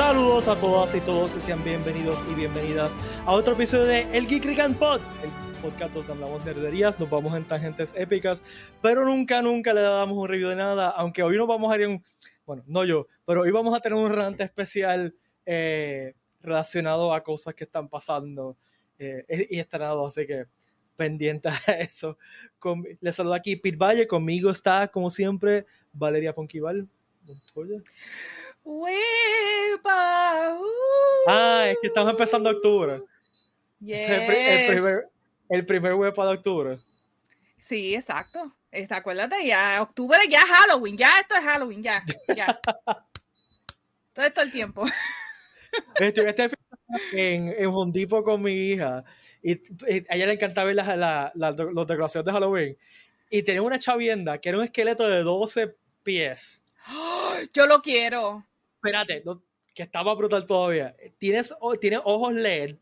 Saludos a todas y todos y sean bienvenidos y bienvenidas a otro episodio de El Geek Rican Pod, el podcast donde hablamos nerderías, nos vamos en tangentes épicas, pero nunca, nunca le damos un review de nada, aunque hoy nos vamos a ir en, bueno, no yo, pero hoy vamos a tener un rant especial eh, relacionado a cosas que están pasando eh, y estrenado, así que pendiente a eso. Con, les saludo aquí Pete Valle, conmigo está, como siempre, Valeria Ponquival. Montoya. ¡Huepa! Ah, es que estamos empezando octubre. Yes. Es el, pri- el primer, el primer huepa de octubre. Sí, exacto. Este, acuérdate, ya octubre ya es Halloween, ya esto es Halloween, ya, ya. Todo esto el tiempo. Estoy este en, en Hondipo con mi hija y, y a ella le encantaba ver las la, la, los decoraciones de Halloween y tenía una chavienda que era un esqueleto de 12 pies. Yo lo quiero. Espérate, no, que estaba brutal todavía. Tienes, ojos LED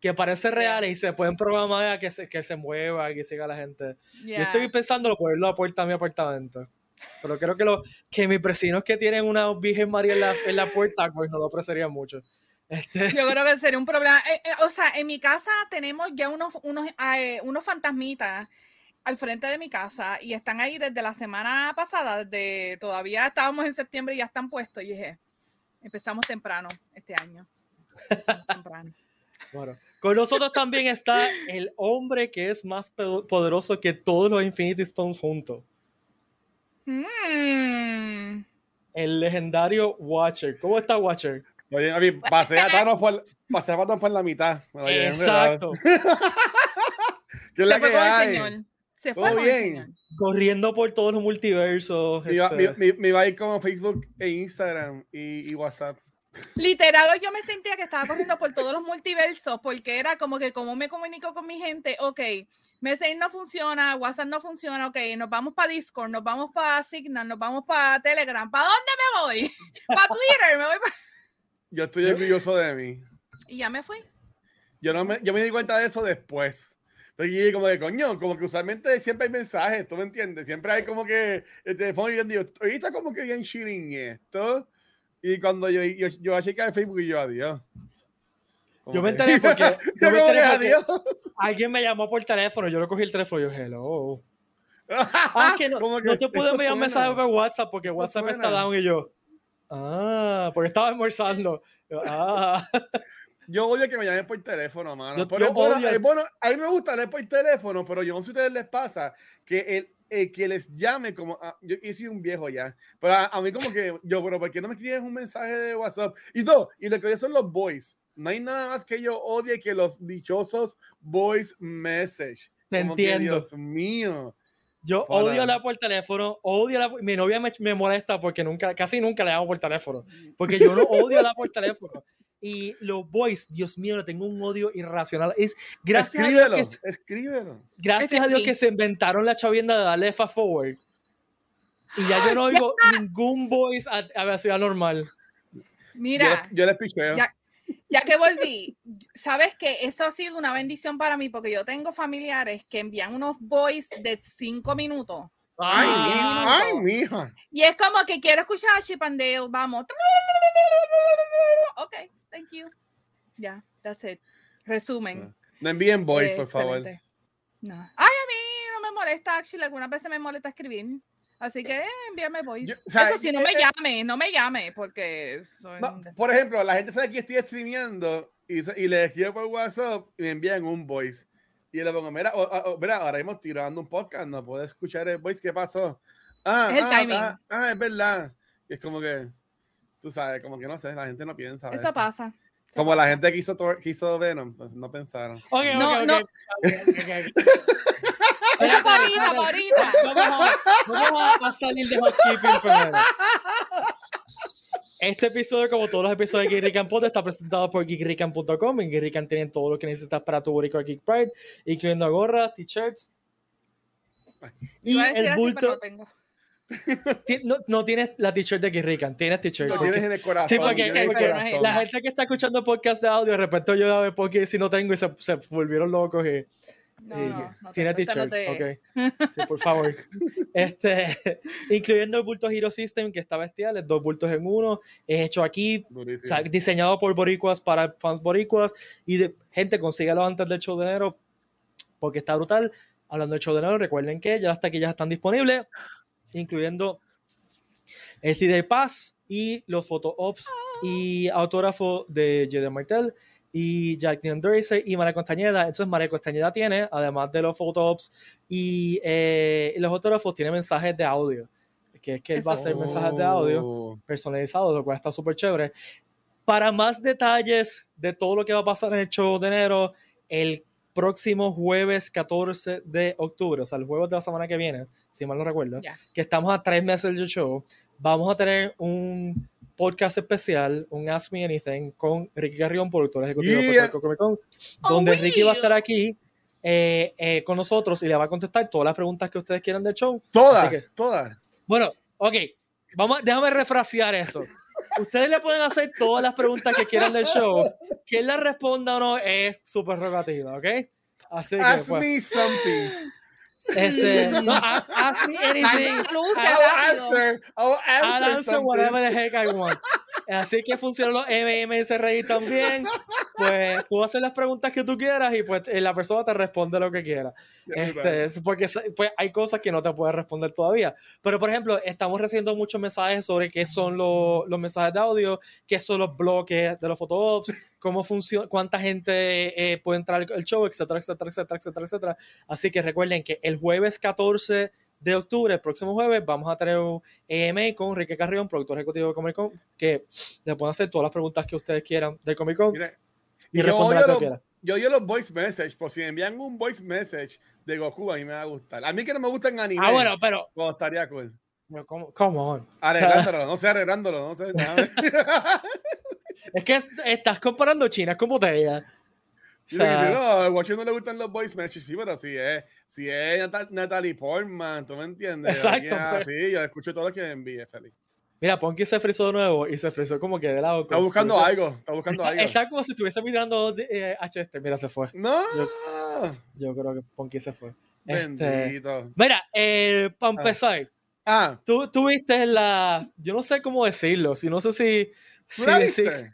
que parecen reales y se pueden programar a que se, que se mueva, que siga la gente. Yo estoy pensando ponerlo a puerta de mi apartamento. Pero creo que, lo, que mis vecinos que tienen una Virgen María en la, en la puerta, pues no lo apreciarían mucho. Este, Yo creo que sería un problema. Eh, eh, o sea, en mi casa tenemos ya unos, unos, eh, unos fantasmitas al frente de mi casa y están ahí desde la semana pasada, desde todavía estábamos en septiembre y ya están puestos. Y dije, empezamos temprano este año. Empezamos temprano. bueno, con nosotros también está el hombre que es más poderoso que todos los Infinity Stones juntos. Mm. El legendario Watcher. ¿Cómo está Watcher? Oye, a mí, pasé a Thanos por, pasé a Thanos por la mitad. Me. Exacto. ¿Qué es Se la que con el hay? señor. Se ¿Todo fue bien? Corriendo por todos los multiversos. Me iba, este. me, me- me iba a ir como Facebook e Instagram y, y WhatsApp. Literal, yo me sentía que estaba corriendo por todos los multiversos porque era como que como me comunico con mi gente, ok, Messenger no funciona, WhatsApp no funciona, ok, nos vamos para Discord, nos vamos para Signal, nos vamos para Telegram, ¿para dónde me voy? Para Twitter, me voy pa- Yo estoy orgulloso de mí. Y ya me fui. Yo, no me, yo me di cuenta de eso después. Entonces, como de coño, como que usualmente siempre hay mensajes, ¿tú me entiendes? Siempre hay como que el teléfono y yo digo, hoy está como que bien chilling esto. Y cuando yo, yo, yo a checar el Facebook y yo, adiós. Como Yo me que- enteré porque, yo me que, enteré adiós. alguien me llamó por teléfono. Yo lo cogí el teléfono y yo, hello. Ah, que no, Como no te esto enviar un mensaje por WhatsApp porque WhatsApp está down y yo. Ah, porque estaba almorzando. Yo, Ah, Yo odio que me llamen por teléfono, mano. Yo- pero yo es bueno, es bueno, a mí me gusta leer por teléfono, pero yo no sé si a ustedes les pasa que el, el que les llame como ah, yo, yo soy un viejo ya, pero a, a mí como que yo, pero ¿por qué no me escribes un mensaje de WhatsApp? Y no, y lo que odio son los voice. No hay nada más que yo odie que los dichosos voice message. Te Como que, entiendo. Dios mío. yo Para. odio hablar por teléfono. Odio hablar- Mi novia me, me molesta porque nunca, casi nunca le llamo por teléfono. Porque yo no odio hablar por teléfono. Y los voice, Dios mío, le tengo un odio irracional. Es, gracias a Dios escríbelo, que escríbelo. Gracias a Dios que se inventaron la chavienda de darle fast forward. Y ya yo no oigo ningún voice a, a velocidad normal. Mira, yo, yo les picheo. ya- ya que volví, sabes que eso ha sido una bendición para mí porque yo tengo familiares que envían unos voice de cinco minutos. Ay, diez mi- minutos. ay, mija. Y es como que quiero escuchar a Chip and Dale, vamos. Ok, thank you. Ya, that's it. Resumen. No envíen voice, Eh, por favor. excelente. No. Ay, a mí no me molesta, actually, algunas veces me molesta escribir. Así que eh, envíame voice. Yo- o sea, Eso sí, no me eh, llame, no me llame, porque soy No, por ejemplo, la gente sabe que estoy streameando y, le escribo por WhatsApp y me envían un voice. Y le pongo, mira, mira, ahora mismo estoy grabando un podcast, no puedo escuchar el voice, ¿qué pasó? Ah, Es el ah, timing. ah, ah, es verdad. Y es como que, tú sabes, como que no sé, la gente no piensa. Eso veces. pasa. eso Como la gente que hizo, que hizo Venom, pues no pensaron. Ok, ok, No, ok. no. Ok, ok, ok. Eso espérate. para ahorita. Vamos a, vamos a- salir de housekeeping primero. Este episodio, como todos los episodios de Geek Rican Pod, está presentado por geekrican.com. En Geek Rican tienen todo lo que necesitas para tu boricua Geek Pride, incluyendo gorras, t-shirts. Y el así, pero bulto. no tengo. No, no tienes la t-shirt de Geek Rican, tienes t-shirt. Lo porque- tienes en el corazón. Sí, porque, corazón. la gente que está escuchando podcast de audio, de repente yo a ver porque si no tengo y se, se volvieron locos y No, no, no tiene t-shirt, te- ok. Sí, por favor. Este, incluyendo el bulto Hero System, que está bestial, es dos bultos en uno, es hecho aquí, o sea, diseñado por boricuas para fans boricuas, y de, gente, consíguelo antes del show de enero, porque está brutal. Hablando del show de enero, recuerden que ya las taquillas están disponibles, incluyendo el CD Pass y los photo ops y autógrafo de Jedi Martel y Jack Underacer y María Costañeda. Entonces, María Costañeda tiene, además de los photo ops y eh, los autógrafos, tiene mensajes de audio. Que es que él va a hacer mensajes de audio Oh. personalizados, lo cual está súper chévere. Para más detalles de todo lo que va a pasar en el show de enero, el próximo jueves 14 de octubre, o sea, el jueves de la semana que viene, si mal no recuerdo, que estamos a tres meses del show, vamos a tener un podcast especial, un Ask Me Anything, con Ricky Carrión, productor ejecutivo de Yeah. Puerto Rico Comic Con, Oh, donde Ricky va a estar aquí eh, eh, con nosotros y le va a contestar todas las preguntas que ustedes quieran del show. Todas, que- todas. Bueno, ok, vamos, a- déjame refrasear eso. Ustedes le pueden hacer todas las preguntas que quieran del show. Que él las responda o no es su prerrogativa, ¿ok? Así que, Ask pues, me something. Este, no, ask me anything. Maldita luz, I I will rápido. answer. I will I'll answer answer something. whatever the heck I want. Así que funcionan los MMSRI también. Pues tú haces las preguntas que tú quieras y pues la persona te responde lo que quiera. Este, es porque pues, hay cosas que no te puede responder todavía. Pero, por ejemplo, estamos recibiendo muchos mensajes sobre qué son los, los mensajes de audio, qué son los bloques de los photoops, cómo funciona, cuánta gente eh, puede entrar al show, etcétera, etcétera, etcétera, etcétera, etcétera. Así que recuerden que el jueves 14 de octubre, el próximo jueves, vamos a tener un AMA con Enrique Carrión, productor ejecutivo de Comic Con, que le pueden hacer todas las preguntas que ustedes quieran del Comic Con Mira, y yo odio, los, yo odio los voice message, por si me envían un voice message de Goku, a mí me va a gustar. A mí que no me gustan anime, Ah, bueno, pero, pues estaría cool. pero come, come on. Arreglándolo, no sé, arreglándolo, no sé. Es que es- estás comparando China con botella. O sea, no, a Watcher no le gustan los voice messages, sí, pero si es, si es Nata- Natalie Portman, tú me entiendes. Exacto, Alguien pues. yo escucho todo lo que me envíe, feliz. mira, Ponky se frizó de nuevo y se frizó como que de lado. Está si buscando algo, está buscando Está, algo. está como si estuviese mirando eh, a Chester. Mira, se fue. No, Yo creo que Ponky se fue. Este, bendito. mira, eh, para Ah. empezar, Ah, tú, tú viste la. Yo no sé cómo decirlo. Si no sé si. ¿tú si la viste?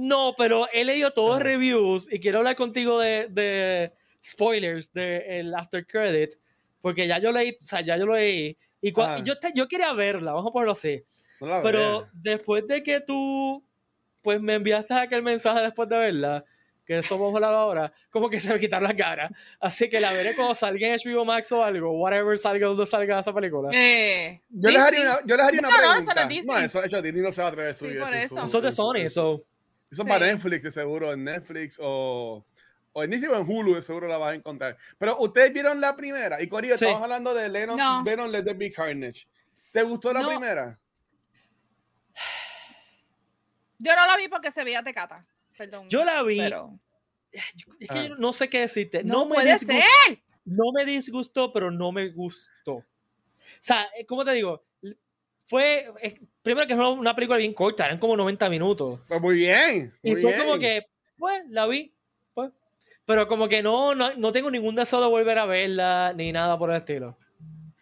No, pero he leído todos los reviews y quiero hablar contigo de, de spoilers del after credit. Porque ya yo leí, o sea, ya yo lo leí. Y cua- Ajá. yo, te- yo quería verla, vamos a ponerlo así. No la Pero veas. después de que tú, pues me enviaste aquel mensaje después de verla, que de eso vamos a hablar ahora, como que se me quitaron las ganas. Así que la veré cuando salga en HBO Max o algo, whatever salga donde salga esa película. Eh, Yo les haría una, yo les haría una No, no, eso no pregunta. No, eso, hecho, Disney no se va a atrever a subir Sí, por eso. su- Eso es de Sony, eso. Eso es Sí. para Netflix, de seguro, en Netflix o, o en Disney o en Hulu, de seguro la vas a encontrar. Pero ustedes vieron la primera, y Corillo, Sí. estamos hablando de Venom, No. Venom Let There Be Carnage. ¿Te gustó la No. primera? Yo no la vi porque se veía tecata. Perdón. Yo la vi. Pero Es que Ah. yo no sé qué decirte. no, No, me puede disgustó, ser. no me disgustó, pero no me gustó. O sea, eh, ¿cómo te digo? Fue, eh, primero que es una- una película bien corta, eran como 90 minutos. Pues muy bien. Y muy fue bien. como que, pues, la vi. Pues. Pero como que no, no, no tengo ningún deseo de volver a verla, ni nada por el estilo.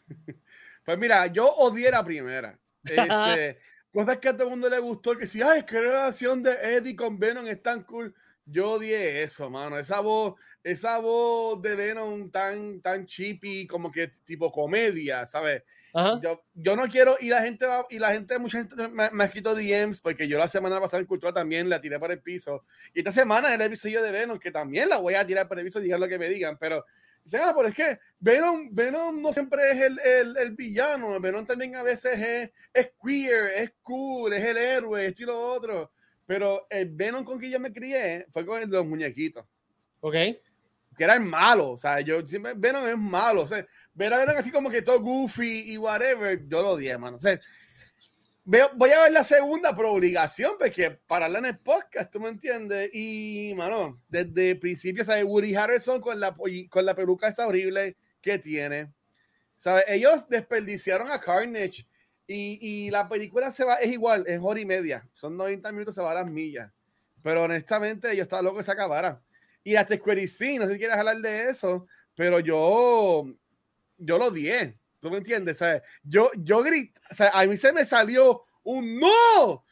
Pues mira, yo odié la primera. Este, cosas que a todo el mundo le gustó, que si, ay, qué relación de Eddie con Venom es tan cool. Yo odié eso, mano. Esa voz, esa voz de Venom tan, tan cheapy, como que tipo comedia, ¿sabes? Ajá. Yo, yo no quiero, y la gente va, y la gente, mucha gente me, me ha escrito DMs, porque yo la semana pasada en Cultura también la tiré por el piso. Y esta semana el episodio de Venom, que también la voy a tirar por el piso, digan lo que me digan, pero dicen, ah, pero es que Venom, Venom no siempre es el, el, el villano, Venom también a veces es, es queer, es cool, es el héroe, esto y lo otro. Pero el Venom con que yo me crié fue con los muñequitos Ok. que era el malo, o sea, yo siempre Venom es malo, o sea, ver a Venom así como que todo goofy y whatever, yo lo odié, mano, o sea, veo, voy a ver la segunda por obligación, porque para hablar en el podcast, tú me entiendes, y, mano, desde el principio, ¿sabes? Woody Harrison con la, con la peluca esa horrible que tiene, ¿sabes? Ellos desperdiciaron a Carnage, y, y la película se va, es igual, es hora y media, son 90 minutos, se va a las millas, pero honestamente yo estaba loco que se acabara. Y hasta Square sí, no sé si quieres hablar de eso, pero yo, yo lo odié. ¿Tú me entiendes? O yo, yo grité, o sea, a mí se me salió un no.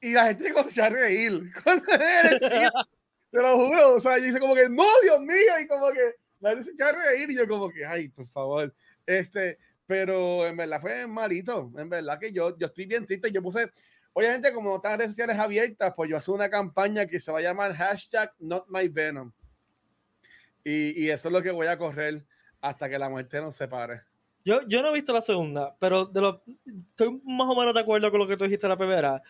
Y la gente comenzó a reír. Te lo juro. O sea, yo hice como que, no, Dios mío. Y como que la gente se echó a reír. Y yo como que, ay, por favor. Este, pero en verdad fue malito. En verdad que yo, yo estoy bien triste. Yo puse, obviamente, como están redes sociales abiertas, pues yo hago una campaña que se va a llamar hashtag not my venom. Y, y eso es lo que voy a correr hasta que la muerte nos separe. Yo, yo no he visto la segunda, pero de lo, estoy más o menos de acuerdo con lo que tú dijiste la primera.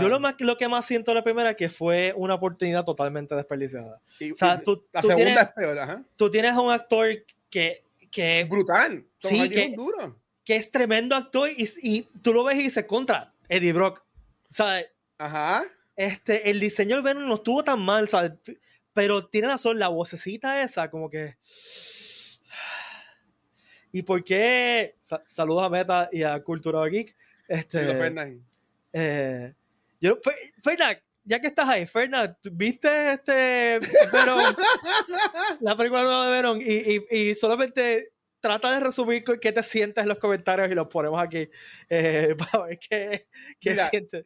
Yo lo, más, lo que más siento la primera es que fue una oportunidad totalmente desperdiciada. Y, o sea, tú, la segunda tienes, es peor, ajá. Tú tienes a un actor que... que Brutal. sí, que, es duro. que es tremendo actor y, y, tú lo ves y dices contra Eddie Brock. O sea, ajá. Este, el diseño del Venom no estuvo tan mal, ¿sabes? Pero tiene razón, la vocecita esa, como que... ¿Y por qué? saludos a Meta y a Cultura Geek. Este, eh, yo, Fernan, ya que estás ahí, Fernan, ¿viste este Venom, la película nueva de Venom? Y, y, y, solamente trata de resumir qué te sientes en los comentarios y los ponemos aquí eh, para ver qué, qué sientes.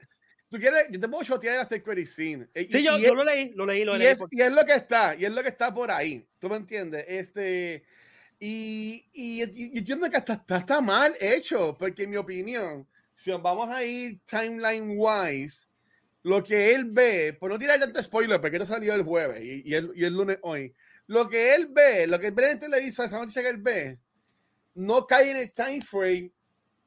¿Tú quieres? Yo te puedo chotear hasta el credit scene. Sí, yo, yo lo leí, lo leí, lo leí. Es, y es lo que está, y es lo que está por ahí. ¿Tú me entiendes? Este y, y, y, entiendo que hasta, está mal hecho, porque en mi opinión, si vamos a ir timeline wise, lo que él ve, por no tirar tanto spoiler, porque esto salió el jueves y, y, el, y, el, lunes hoy, lo que él ve, lo que él ve en televisión, esa noticia que él ve, no cae en el time frame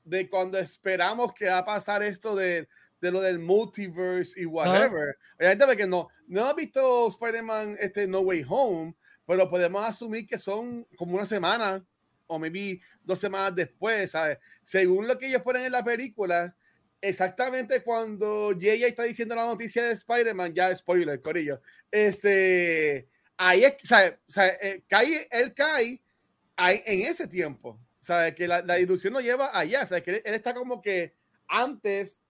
de cuando esperamos que va a pasar esto de, de lo del multiverse y whatever. Obviamente, porque no, no ha visto Spider-Man este, No Way Home, pero podemos asumir que son como una semana o maybe dos semanas después, ¿sabes? Según lo que ellos ponen en la película, exactamente cuando Jay está diciendo la noticia de Spider-Man, ya spoiler, corillo, este, ahí es. O sea, eh, cae, él cae ahí, en ese tiempo, ¿sabes? Que la, la, ilusión lo lleva allá, ¿sabes? Que él, está como que antes,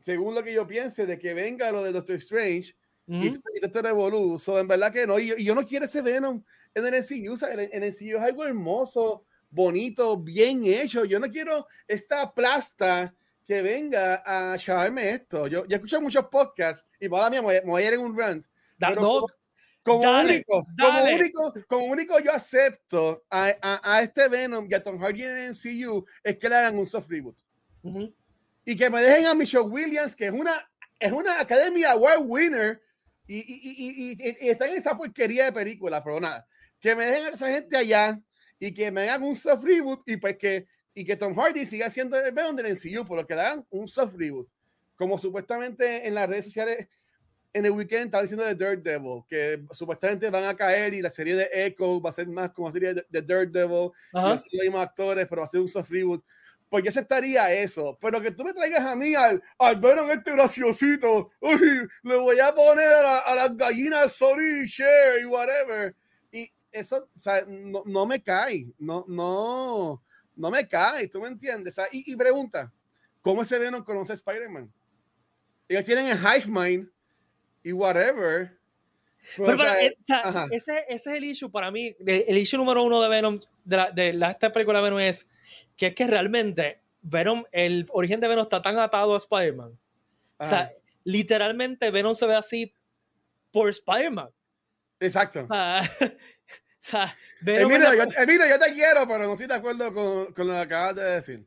según lo que yo piense, de que venga lo de Doctor Strange, Mm -hmm. Y, te revoluzo, en verdad que no. Y yo, y yo, no quiero ese Venom en el MCU. O sea, en, en el MCU es algo hermoso, bonito, bien hecho. Yo no quiero esta plasta que venga a chavarme esto. Yo, yo escucho muchos podcasts y para mí me voy a ir en un rant. Da, no, como, dale, único, dale. como único, como único yo acepto a, a, a, este Venom y a Tom Hardy en MCU es que le hagan un soft reboot. Uh -huh. Y que me dejen a Michelle Williams, que es una, es una Academy Award winner, y, y, y, y, están en esa porquería de película, pero nada, que me dejen a esa gente allá y que me hagan un soft reboot y pues que, y que Tom Hardy siga siendo el Venom del MCU, pero que le hagan un soft reboot, como supuestamente en las redes sociales en el weekend estaba diciendo de Daredevil, que supuestamente van a caer y la serie de Echo va a ser más como serie de, de Daredevil, no los mismos actores, pero va a ser un soft reboot. Pues yo aceptaría eso. Pero que tú me traigas a mí al, al Venom este graciosito, uy, le voy a poner a, la, a las gallinas sorry, share y whatever. Y eso, o sea, no, no, me cae, no, no, no me cae, ¿tú me entiendes? Y, y, pregunta, ¿cómo ese Venom conoce a Spider-Man? Ellos tienen el Hive Mind y whatever. Pero, pero, eh, o sea, ese, ese, es el issue para mí. El issue número uno de Venom, de, la, de la, esta película de Venom es que es que realmente Venom, el origen de Venom está tan atado a Spider-Man. O sea, literalmente Venom se ve así por Spider-Man. Exacto. Ah, sea, Emilio, la... yo, Emilio, yo te quiero, pero no estoy de acuerdo con, con lo que acabas de decir.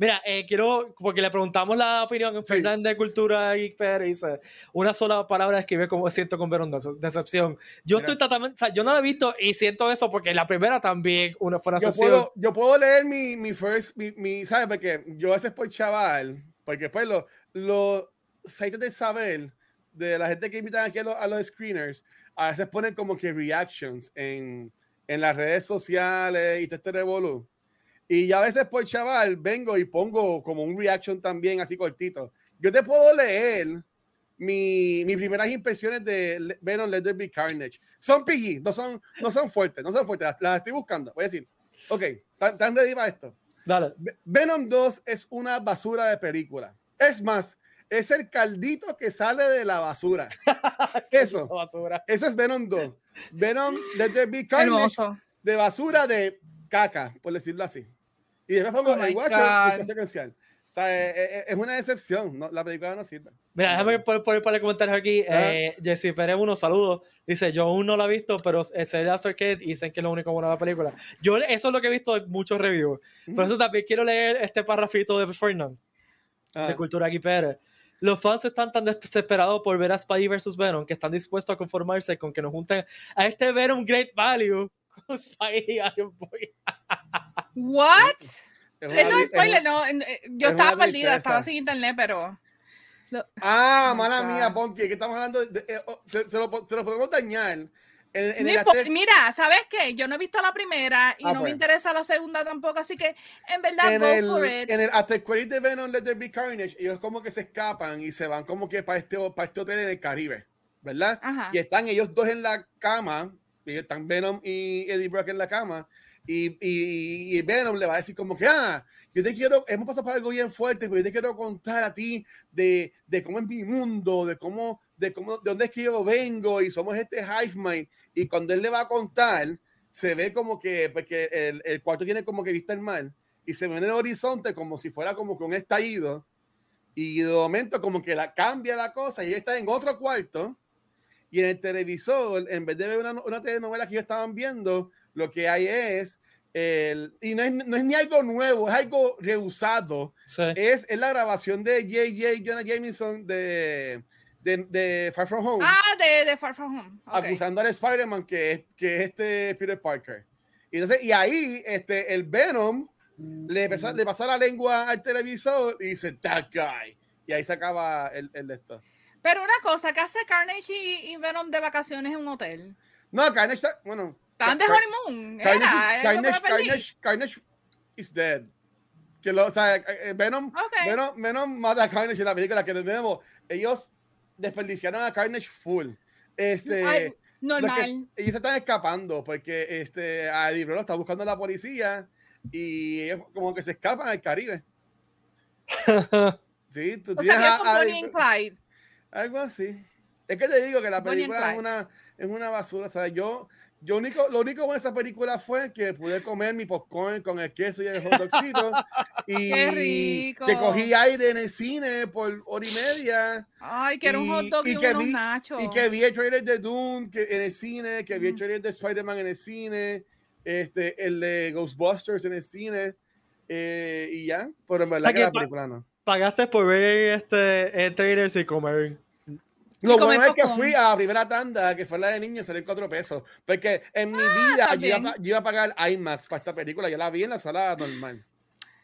Mira, eh, quiero, porque le preguntamos la opinión en sí. Fernández de Cultura y Pérez, dice, una sola palabra escribe como siento con Verón decepción. Yo Mira. estoy totalmente, o sea, yo no la he visto y siento eso porque la primera también una fue una yo puedo, yo puedo leer mi, mi first, mi, mi, ¿sabes? Porque yo a veces por chaval, porque después los lo, sites de saber de la gente que invitan aquí a los, a los screeners, a veces ponen como que reactions en, en las redes sociales y todo este revolú. Y ya a veces por chaval vengo y pongo como un reaction también así cortito. Yo te puedo leer mi, mis primeras impresiones de Venom Let There Be Carnage. Son PG, no son, no son fuertes, no son fuertes. Las, las estoy buscando. Voy a decir, ok, ¿están ready para esto? Dale. Venom 2 es una basura de película. Es más, es el caldito que sale de la basura. Eso. basura. Eso es Venom 2. Venom, Let There Be Carnage, Hermoso. de basura de caca, por decirlo así. Y después pongo Oh el Watcher God. y secuencial. O sea, eh, eh, es una decepción. no- la película no sirve. Mira, déjame poner por, por, comentarios aquí. Eh, Jesse Pérez, unos saludos. Dice: Yo aún no la he visto, pero es el After Kid y dicen que es lo único bueno de la película. Yo, eso es lo que he visto en muchos reviews. Por eso también quiero leer este parrafito de Fernand, Ah, de Cultura aquí Pérez. Los fans están tan desesperados por ver a Spidey vs. Venom que están dispuestos a conformarse con que nos junten a este Venom Great Value con Spidey y Iron Boy. What? Esto li- es spoiler, es- no. eh, Yo es estaba perdida, estaba sin internet, pero. Ah, Oh mala God. mía, Ponky, que estamos hablando. de- eh, oh, te, te lo, te lo podemos dañar. En, en No Mira, ¿sabes qué? Yo no he visto la primera y Ah, no pues. me interesa la segunda tampoco, así que en verdad, en go el, for it. en el after credit de Venom Let There Be Carnage, ellos como que se escapan y se van como que para este, para este hotel en el Caribe, ¿verdad? Ajá. Y están ellos dos en la cama, y están Venom y Eddie Brock en la cama, y, y, y Venom le va a decir como que, ah, yo te quiero, hemos pasado por algo bien fuerte, pero yo te quiero contar a ti de, de cómo es mi mundo, de cómo, de cómo, de dónde es que yo vengo, y somos este hive mind, y cuando él le va a contar, se ve como que, porque el, el cuarto tiene como que vista el mar, y se ve en el horizonte como si fuera como que un estallido, y de momento como que la cambia la cosa, y ella está en otro cuarto, y en el televisor, en vez de ver una, una telenovela que ellos estaban viendo, lo que hay es, el, y no es, no es ni algo nuevo, es algo reusado, Sí. es, es la grabación de J.J. Jonah Jameson de, de, de Far From Home, Ah, de, de Far From Home. ok. acusando al Spider-Man que es, que es este Peter Parker. Y, entonces, y ahí este, el Venom le, pasa, le pasa la lengua al televisor y dice, that guy. Y ahí se acaba el, el de esto. Pero una cosa, ¿qué hace Carnage y, y Venom de vacaciones en un hotel? No, Carnage está, bueno. Estaban de honeymoon. Carnage, Era, Carnage. Carnage, Carnage is dead. Que lo, o sea, eh, Venom, Ok. Venom, Venom mata a Carnage en la película que tenemos. Ellos desperdiciaron a Carnage full. Este, Ay, lo que- normal. ellos se están escapando porque este, a Eddie Brock lo está buscando la policía y ellos como que se escapan al Caribe. Sí, tú O sea, a- a- Clyde. algo así. Es que te digo que la película es una, es una basura. O sea, yo, yo único, lo único bueno de esa película fue que pude comer mi popcorn con el queso y el hot dogcito. y Qué rico. que cogí aire en el cine por hora y media. Ay, que era un hot dog y, y que unos vi- nachos. Y que vi el trailer de Doom que, en el cine, que vi el trailer de Spider-Man en el cine, este, el de Ghostbusters en el cine. eh, y ya, pero en verdad sea que que la película no. Pagaste por ver este eh, trailers y comer. Lo bueno es que fui a la primera tanda, que fue la de niños, salió cuatro pesos. Porque en mi vida yo iba, a, bien. pa- yo iba a pagar IMAX para esta película. Yo la vi en la sala normal.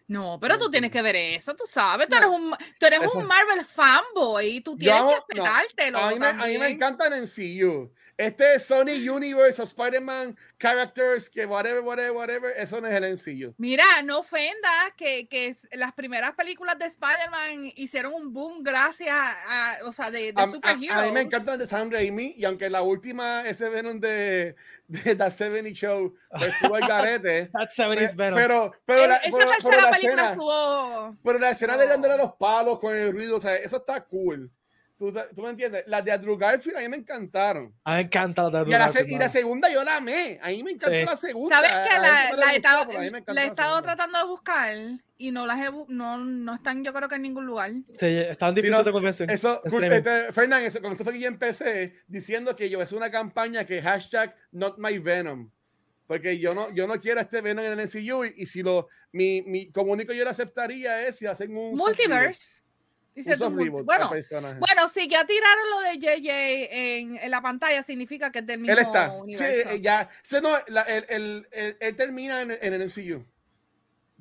No, pero tú tienes que ver eso, tú sabes. Tú No, eres un, tú eres eso- un Marvel fanboy. Tú Yo tienes que no, esperártelo. A mí, me, a mí me encantan en CU. Este Sony Universe o Spider-Man characters, que whatever, whatever, whatever, eso no es el MCU. Mira, no ofenda que, que las primeras películas de Spider-Man hicieron un boom gracias a, o sea, de, de A, a- mí me encantan de Sam Raimi y aunque la última, ese Venom de, de The 70 Show, pues, estuvo el garete. That 70s pe- Venom. pero, pero, Eh, la, Esa pero- pero la película escena- estuvo. Pero la escena de dándole a los palos con el ruido, o sea, eso está cool. ¿Tú, tú me entiendes? Las de Andrew Garfield a mí me encantaron. A mí me encanta la Y, a la, Garfield, y la segunda yo la amé. A mí me encantó Sí. la segunda. ¿Sabes que la la, la he estado, tratando de buscar y no las he, no, no están yo creo que en ningún lugar. Sí, estaban Sí, difíciles no, de convencer. Eso, este, Fernán, eso, con eso fue que yo empecé diciendo que yo es una campaña que hashtag not my venom. Porque yo no, yo no quiero este Venom en el MCU y, y si lo, mi, mi, como único yo lo aceptaría es si hacen un reboot. Dice tú, bueno, bueno, si ya tiraron lo de JJ en, en la pantalla, significa que es del mismo Él está. Sí, universo. eh, ya. Sí, no, la- él, él- él- él termina en, en el MCU.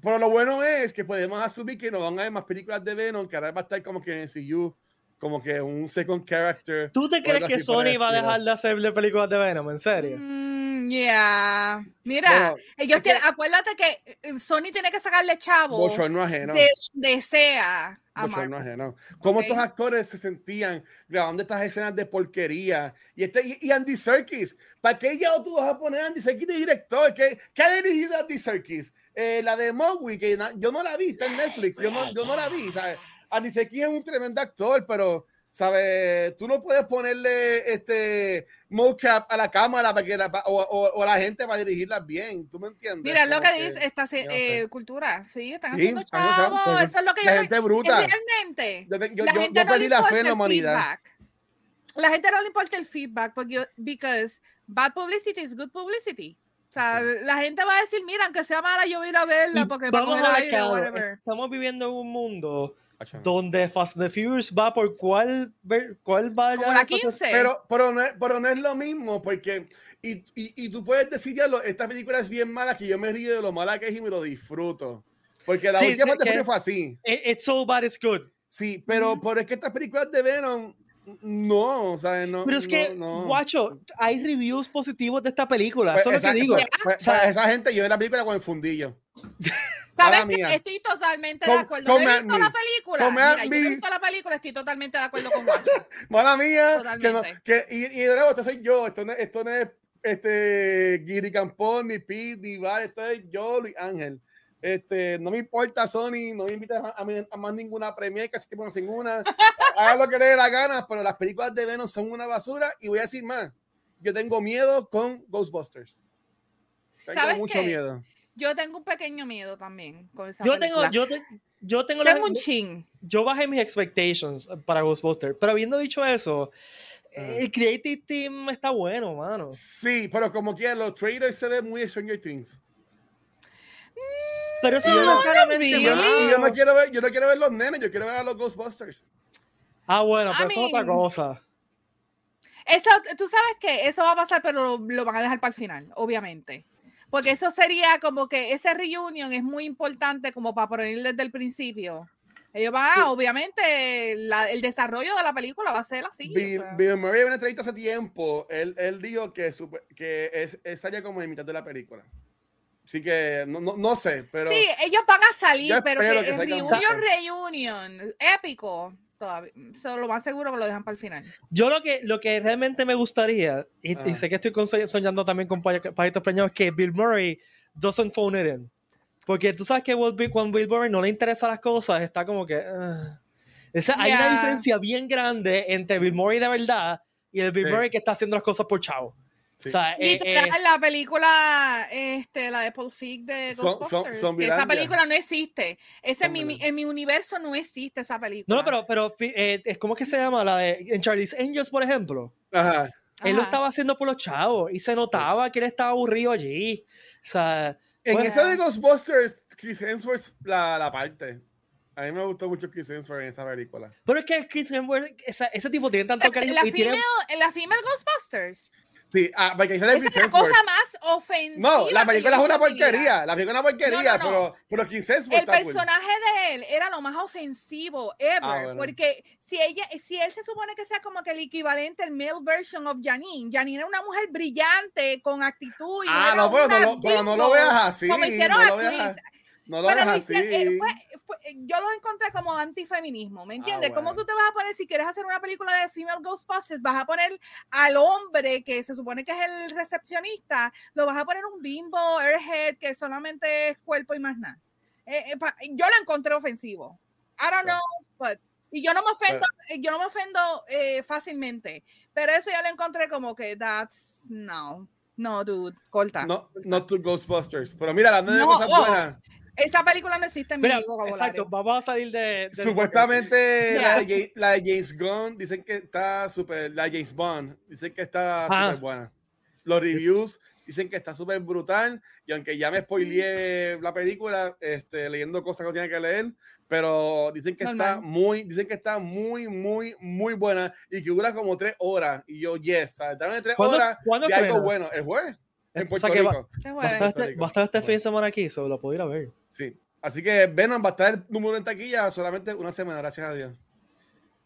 Pero lo bueno es que podemos asumir que no van a haber más películas de Venom, que ahora va a estar como que en el MCU, como que un second character. ¿Tú te crees que Sony va a dejar de hacerle películas de Venom? ¿En serio? Mm, yeah. Mira, Bueno, ellos es que- tienen- acuérdate que eh, Sony tiene que sacarle chavo Bochorno ajeno. de donde sea a Bochorno Marvel. ajeno. Cómo Ok. estos actores se sentían grabando estas escenas de porquería. Y, este, y, y Andy Serkis. ¿Para qué ya tú vas a poner a Andy Serkis de director? ¿Qué, qué ha dirigido Andy Serkis? Eh, la de Mowgli, que na- yo no la vi, está en Netflix. Yo no, yo no la vi. ¿sabes? Andy Serkis es un tremendo actor, pero ¿Sabes? Tú no puedes ponerle este mocap a la cámara para que la, o, o, o, la gente para dirigirla bien. ¿Tú me entiendes? Mira, lo que, que, dice esta eh, cultura. Sí, están sí, haciendo chavos. Eso es lo que la yo gente bruta. Realmente. Yo, yo, la yo, gente yo perdí no la fe en la humanidad. Feedback. La gente no le importa el feedback porque because bad publicity is good publicity. O sea, la gente va a decir, mira, aunque sea mala, yo voy a ir a verla porque vamos a Estamos viviendo en un mundo donde Fast and the Furious va por cuál, cuál vaya. Como la 15. Pero, pero, no, es, pero no es lo mismo, porque. Y, y, y tú puedes decir ya, lo, esta película es bien mala, que yo me río de lo mala que es y me lo disfruto. Porque la sí, última sí, parte fue así. It's so bad, it's good. Sí, pero, pero es que estas películas de Venom. No, o sea, no. Pero es que, no, no. guacho, hay reviews positivos de esta película. Pues eso es lo que digo. Pues, pues, o sea, esa gente, yo vi la película con el fundillo. ¿Sabes que estoy totalmente de acuerdo? Con, no he visto la película. Mira, yo he visto la película, estoy totalmente de acuerdo con Guacho. Mala mía. Que no, que, y, y, de nuevo, esto soy yo. Esto no, esto no es este, Giri Campón, ni Pete, ni Val. Esto es yo, Luis Ángel. Este, no me importa Sony, no me invita a, a, a más ninguna premier, casi que sin una. Haga lo que le dé la gana, pero las películas de Venom son una basura. Y voy a decir más, yo tengo miedo con Ghostbusters. Tengo ¿Sabes mucho qué? miedo. Yo tengo un pequeño miedo también con esa yo película. tengo, yo, te, yo tengo, tengo la, un chin. Yo bajé mis expectations para Ghostbusters, pero habiendo dicho eso, uh. el Creative Team está bueno, mano. Sí, pero como que los trailers se ven muy Stranger Things. Pero eso no, no necesariamente really. yo no quiero ver, yo no quiero ver los nenes, yo quiero ver a los Ghostbusters. Ah, bueno, pero eso es otra cosa. Eso, tú sabes que eso va a pasar, pero lo van a dejar para el final, obviamente. Porque eso sería como que ese reunion es muy importante como para poner desde el principio. Ellos van, sí. obviamente, la, el desarrollo de la película va a ser así. Bill, o sea. Bill Murray en una entrevista hace tiempo, él, él dijo que, su, que es, es salía como en mitad de la película. Así que no, no, no sé, pero. Sí, ellos van a salir, pero que, que reunion, reunion, épico. Todavía, so, lo más seguro que lo dejan para el final. Yo lo que, lo que realmente me gustaría, y, ah. y sé que estoy soñando también con pajitos preñados, es que Bill Murray doesn't phone it in. Porque tú sabes que cuando Bill Murray no le interesan las cosas, está como que. Uh. Esa, yeah. Hay una diferencia bien grande entre Bill Murray de verdad y el Bill sí. Murray que está haciendo las cosas por chavo. Sí. O sea, Literal, eh, la película, este, la de Paul Feig de Ghostbusters, son, son esa película no existe. Ese en mi, en mi, universo no existe esa película. No, pero, pero eh, ¿cómo es que se llama? La de en Charlie's Angels, por ejemplo. Ajá. Él Ajá. lo estaba haciendo por los chavos y se notaba que él estaba aburrido allí. O sea, en pues, esa de Ghostbusters, Chris Hemsworth la, la parte. A mí me gustó mucho Chris Hemsworth en esa película. Pero es que Chris Hemsworth, esa, ese tipo tiene tanto cariño. ¿En la, y female, tiene... ¿En la female Ghostbusters? Sí, ah, porque Esa es la cosa más ofensiva. No, la película es una porquería. La película es una porquería, no, no, no. pero, pero Chris Hemsworth El personaje cool. de él era lo más ofensivo ever. Ah, bueno. Porque si ella, si él se supone que sea como que el equivalente, el male version of Janine. Janine era una mujer brillante, con actitud. Y ah, no, pero no, lo, pero no lo veas así. Como hicieron no a Chris. No lo Pero así. Fue, fue, yo los encontré como antifeminismo, ¿me entiendes? Ah, bueno. ¿Cómo tú te vas a poner, si quieres hacer una película de Female Ghostbusters, vas a poner al hombre que se supone que es el recepcionista, lo vas a poner un bimbo, airhead, que solamente es cuerpo y más nada? Eh, eh, yo lo encontré ofensivo. I don't know, but y yo no me ofendo, pero, yo no me ofendo eh, fácilmente, pero eso yo lo encontré como que that's no. No, dude, corta. No, not to Ghostbusters. Pero mira, la no, de cosas oh, buenas. Esa película no existe en Mira, mi vocabulario. Exacto, vamos a salir de. de Supuestamente la, de, la, de, James Gunn dicen que está súper. La James Bond dicen que está ah. súper buena. Los reviews dicen que está súper brutal. Y aunque ya me spoileé la película, este, leyendo cosas que no tiene que leer, pero dicen que Normal. está muy, dicen que está muy, muy, muy buena y que dura como tres horas. Y yo, yes, dame tres horas ¿cuándo y algo bueno. El jueves. En Puerto o sea Rico. Va, va, a estar este, va a estar este fin de semana aquí, solo lo puedo ir a ver. Sí. Así que Venom va a estar número en taquilla solamente una semana, gracias a Dios.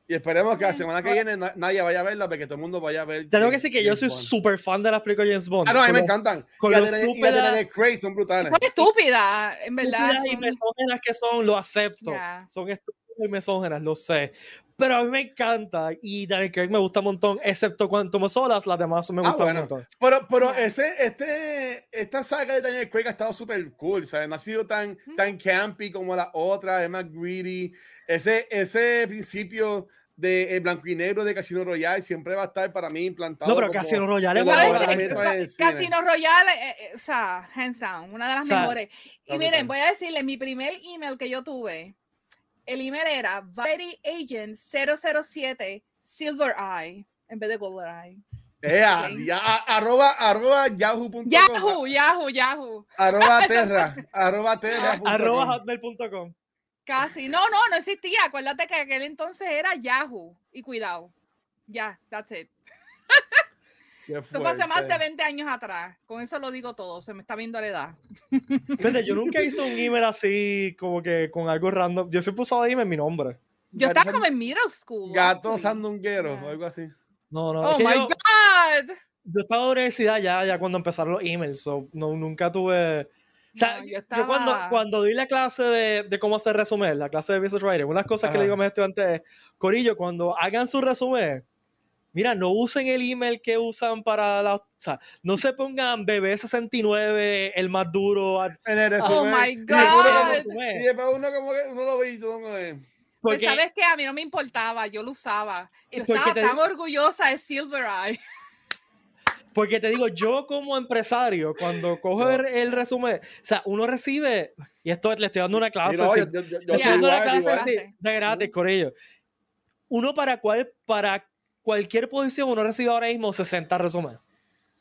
Y esperemos que la semana que viene nadie vaya a verla, porque todo el mundo vaya a ver. Tengo que decir que James yo soy súper fan de las películas de James Bond. Ah, no, a mí me encantan. Con y las de, estúpida, de Craig son brutales. Son estúpidas, en verdad. Son... y mesógenas que son, lo acepto. Yeah. Son estúpidas y mesógenas, lo sé. Pero a mí me encanta y Daniel Craig me gusta un montón, excepto cuando tomo solas, las demás me gustan ah, bueno. un montón. Pero, pero ese, este, esta saga de Daniel Craig ha estado súper cool, ¿sabes? No ha sido tan, mm. tan campy como la otra, es más greedy. Ese, ese principio de eh, blanco y negro de Casino Royale siempre va a estar para mí implantado. No, pero Casino Royale es. Casino Royale, eh, eh, o sea, hands down, una de las O sea, mejores. Y miren, voy a decirles, mi primer email que yo tuve, el email era Variety Agent 007 Silver Eye en vez de Golden Eye. Ea, Ok. ya, a- arroba, arroba yahoo.com. Yahoo, Yahoo, Yahoo. Arroba terra. arroba terra. punto Arroba com. hotmail.com. Casi. No, no, no existía. Acuérdate que aquel entonces era Yahoo. Y cuidado. Ya, that's it. Esto fue hace más de fuerte. 20 años atrás. Con eso lo digo todo. Se me está viendo la edad. Fíjate, yo nunca hice un email así, como que con algo random. Yo siempre usaba email mi nombre. Yo Gato estaba como en middle school. Gato sandunguero Yeah. o algo así. No, no. Oh my yo, God. yo estaba en la universidad ya, ya cuando empezaron los emails. so, no, nunca tuve. O sea, No, yo, yo cuando, estaba- cuando di la clase de, de cómo hacer resumen, la clase de business writing, unas cosas que le Ajá. digo a mis estudiantes es, Corillo, cuando hagan su resumen, mira, no usen el email que usan para la... O sea, no se pongan BB69, el más duro. a- En el Oh my Y después uno God. Y después uno como que uno lo ve y todo como que- Pues porque- sabes que a mí no me importaba, yo lo usaba. Yo Porque estaba tan digo- orgullosa de Silver Eye. Porque te digo, yo como empresario, cuando cojo No. el, el resumen, o sea, uno recibe, y esto le estoy dando una Sí, clase, no, yo- yo- yo- estoy dando una clase así, de gratis, Corillo. Uno para cual, para cualquier posición, uno recibe ahora mismo 60 resúmenes.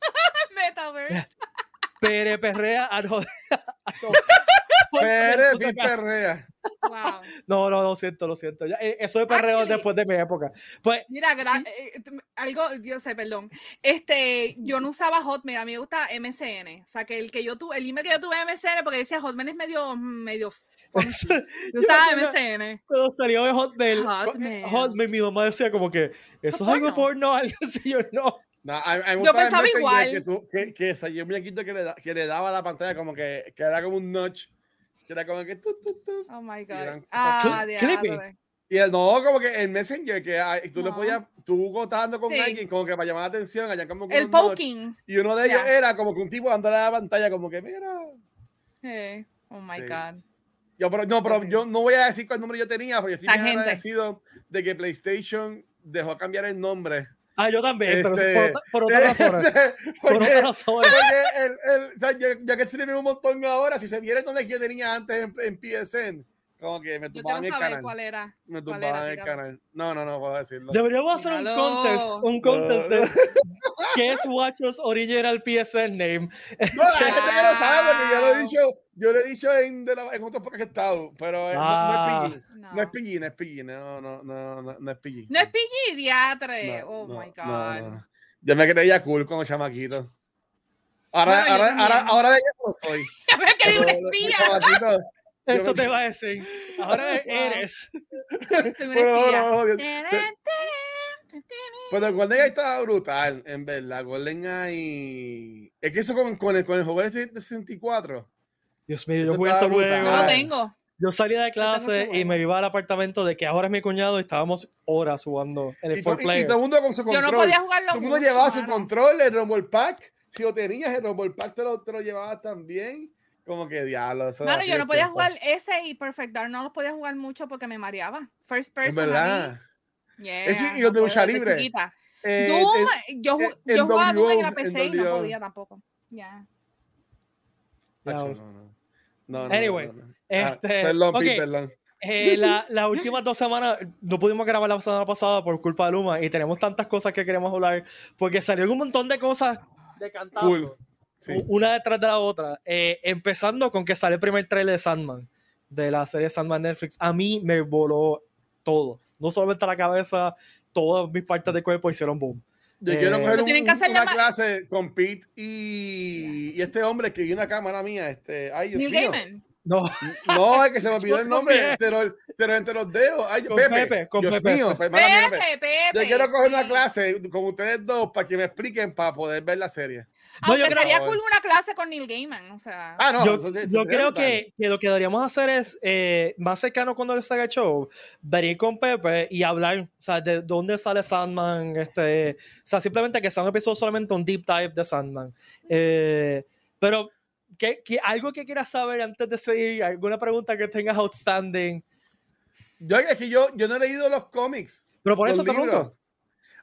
Metaverse. Pere perrea a no- Pere, Perrea. Wow. No, no, lo siento, lo siento. Ya, eh, eso de perreo Actually- después de mi época. Pues, Mira, gra- eh, t- algo, yo sé, perdón. Este, yo no usaba Hotmail, a mí me gusta MSN. O sea, que el que yo tuve, el email que yo tuve MSN, porque decía Hotmail es medio, medio. Yo me acuerdo- MSN. cuando salió de Hotmail, Hotmail. Hotmail, mi mamá decía como que, eso es algo porno? algo así, yo no. No, a- a mí me Yo pensaba igual. Que, tú, que, que salió un muñequito que le, da- que le daba a la pantalla como que, que era como un notch. Que era como que tu, tu, tu. Oh my eran God. cosas Ah, cli- creepy. diadre. Y el, no, como que el Messenger, que tú le No. podías, tú contando con Sí. alguien, como que para llamar la atención, allá como que El unos notch, poking. Y uno de ellos Ya. era como que un tipo dándole a la pantalla, como que mira. Eh, Oh my Sí. God. Yo, pero, no, pero yo no voy a decir cuál nombre yo tenía, porque yo estoy bien agradecido de que PlayStation dejó cambiar el nombre. Ah, yo también, pero Este, por, otra- razones. Por porque, otras razones. porque el, el, o sea, yo, yo que streamé un montón ahora, si se viera donde yo tenía antes en, en PSN, como que me tumbaban el canal. cuál era. Me tumbaban era, el canal. No, no, no puedo decirlo. Deberíamos hacer un contest, un contest de qué es Watchos Original PSN Name. No, la gente que lo sabe, porque yo lo he dicho, yo lo he dicho en, de la, en otros que he estado, pero no- Ah. no, es PG. No. No es PG, no es PG, no, no, no, no, no es PG. No es PG, diatre. No, oh no, my God. no. Yo me creía cool como chamaquito. Ahora, Bueno, ahora, ahora, ahora de que no soy. Ya me una de espía. Eso Yo- te iba a decir. Ahora eres. Pero, espía. no, no, Pero Golden Eye estaba brutal, en verdad. Golden Eye. Es que eso con, con, el, con el juego de 64. Dios mío, yo jugué ese juego. Yo lo tengo. Yo salía de clase y me iba al apartamento de que ahora es mi cuñado y estábamos horas jugando en el Y, to- four y- y todo el mundo con su Yo control. no podía jugarlo todo el mundo llevaba su mano. control, el Rumble Pack. Si lo tenías, el Rumble Pack te lo, te lo llevabas también. Como que diablo. eso Mano, yo no podía jugar ese y Perfect Dark, no los podía jugar mucho porque me mareaba. First person. Verdad. A mí, yeah, y los de lucha libre. Eh, Doom, el- yo, el yo jugaba Doom en la PC y no podía tampoco. Ya. No, no. No, Anyway, no, no. Ah, este, perdón, ok. Pete, perdón. Eh, la- las últimas dos semanas no pudimos grabar la semana pasada por culpa de Luma y tenemos tantas cosas que queremos hablar porque salieron un montón de cosas de cantazo, Cool. Sí. una detrás de la otra. Eh, empezando con que sale el primer trailer de Sandman, de la serie Sandman Netflix. A mí me voló todo, no solamente la cabeza, todas mis partes del cuerpo hicieron boom. Yo Eh, quiero coger un- tienen que hacer una la clase con Pete y, y este hombre que vio una cámara mía. Este, ay, Dios Neil mío. Gaiman. No, No, es que se me olvidó el nombre, pero, pero entre los dedos. Ay, Con Pepe, Pepe, con Dios Pepe. mío, pues, mala mía, Pepe. Pepe, Pepe. Yo quiero coger una clase con ustedes dos para que me expliquen para poder ver la serie. No, yo sería cool una clase con Neil Gaiman, o sea. Ah, no, yo, eso- yo creo que, que lo que deberíamos hacer es, eh, más cercano cuando se haga el show, venir con Pepe y hablar, o sea, de dónde sale Sandman, este, o sea, simplemente que sea un episodio solamente un deep dive de Sandman. Eh, pero, ¿qué, qué- algo que quieras saber antes de seguir, alguna pregunta que tengas outstanding. Yo, es que yo, yo no he leído los cómics. Pero por eso te pregunto.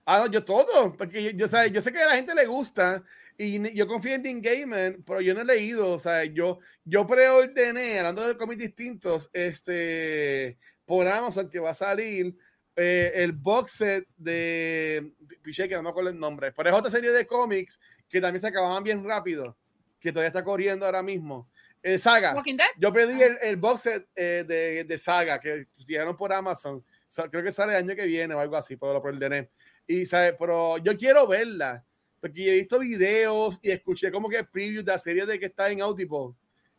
Ah, no, yo todo, porque yo, yo, sé que a la gente le gusta y yo confío en Dean Gaiman, pero yo no he leído, o sea, yo, yo preordené, hablando de cómics distintos, este, por Amazon que va a salir eh, el box set de, piché que no me acuerdo el nombre, pero es otra serie de cómics que también se acababan bien rápido, que todavía está corriendo ahora mismo. Eh, saga, Walking Dead. yo pedí el, el box set eh, de, de Saga que llegaron por Amazon. Creo que sale el año que viene o algo así, pero lo preordené. Y, ¿sabe? Pero yo quiero verla. Porque he visto videos y escuché como que previews de la serie de que está en Audible.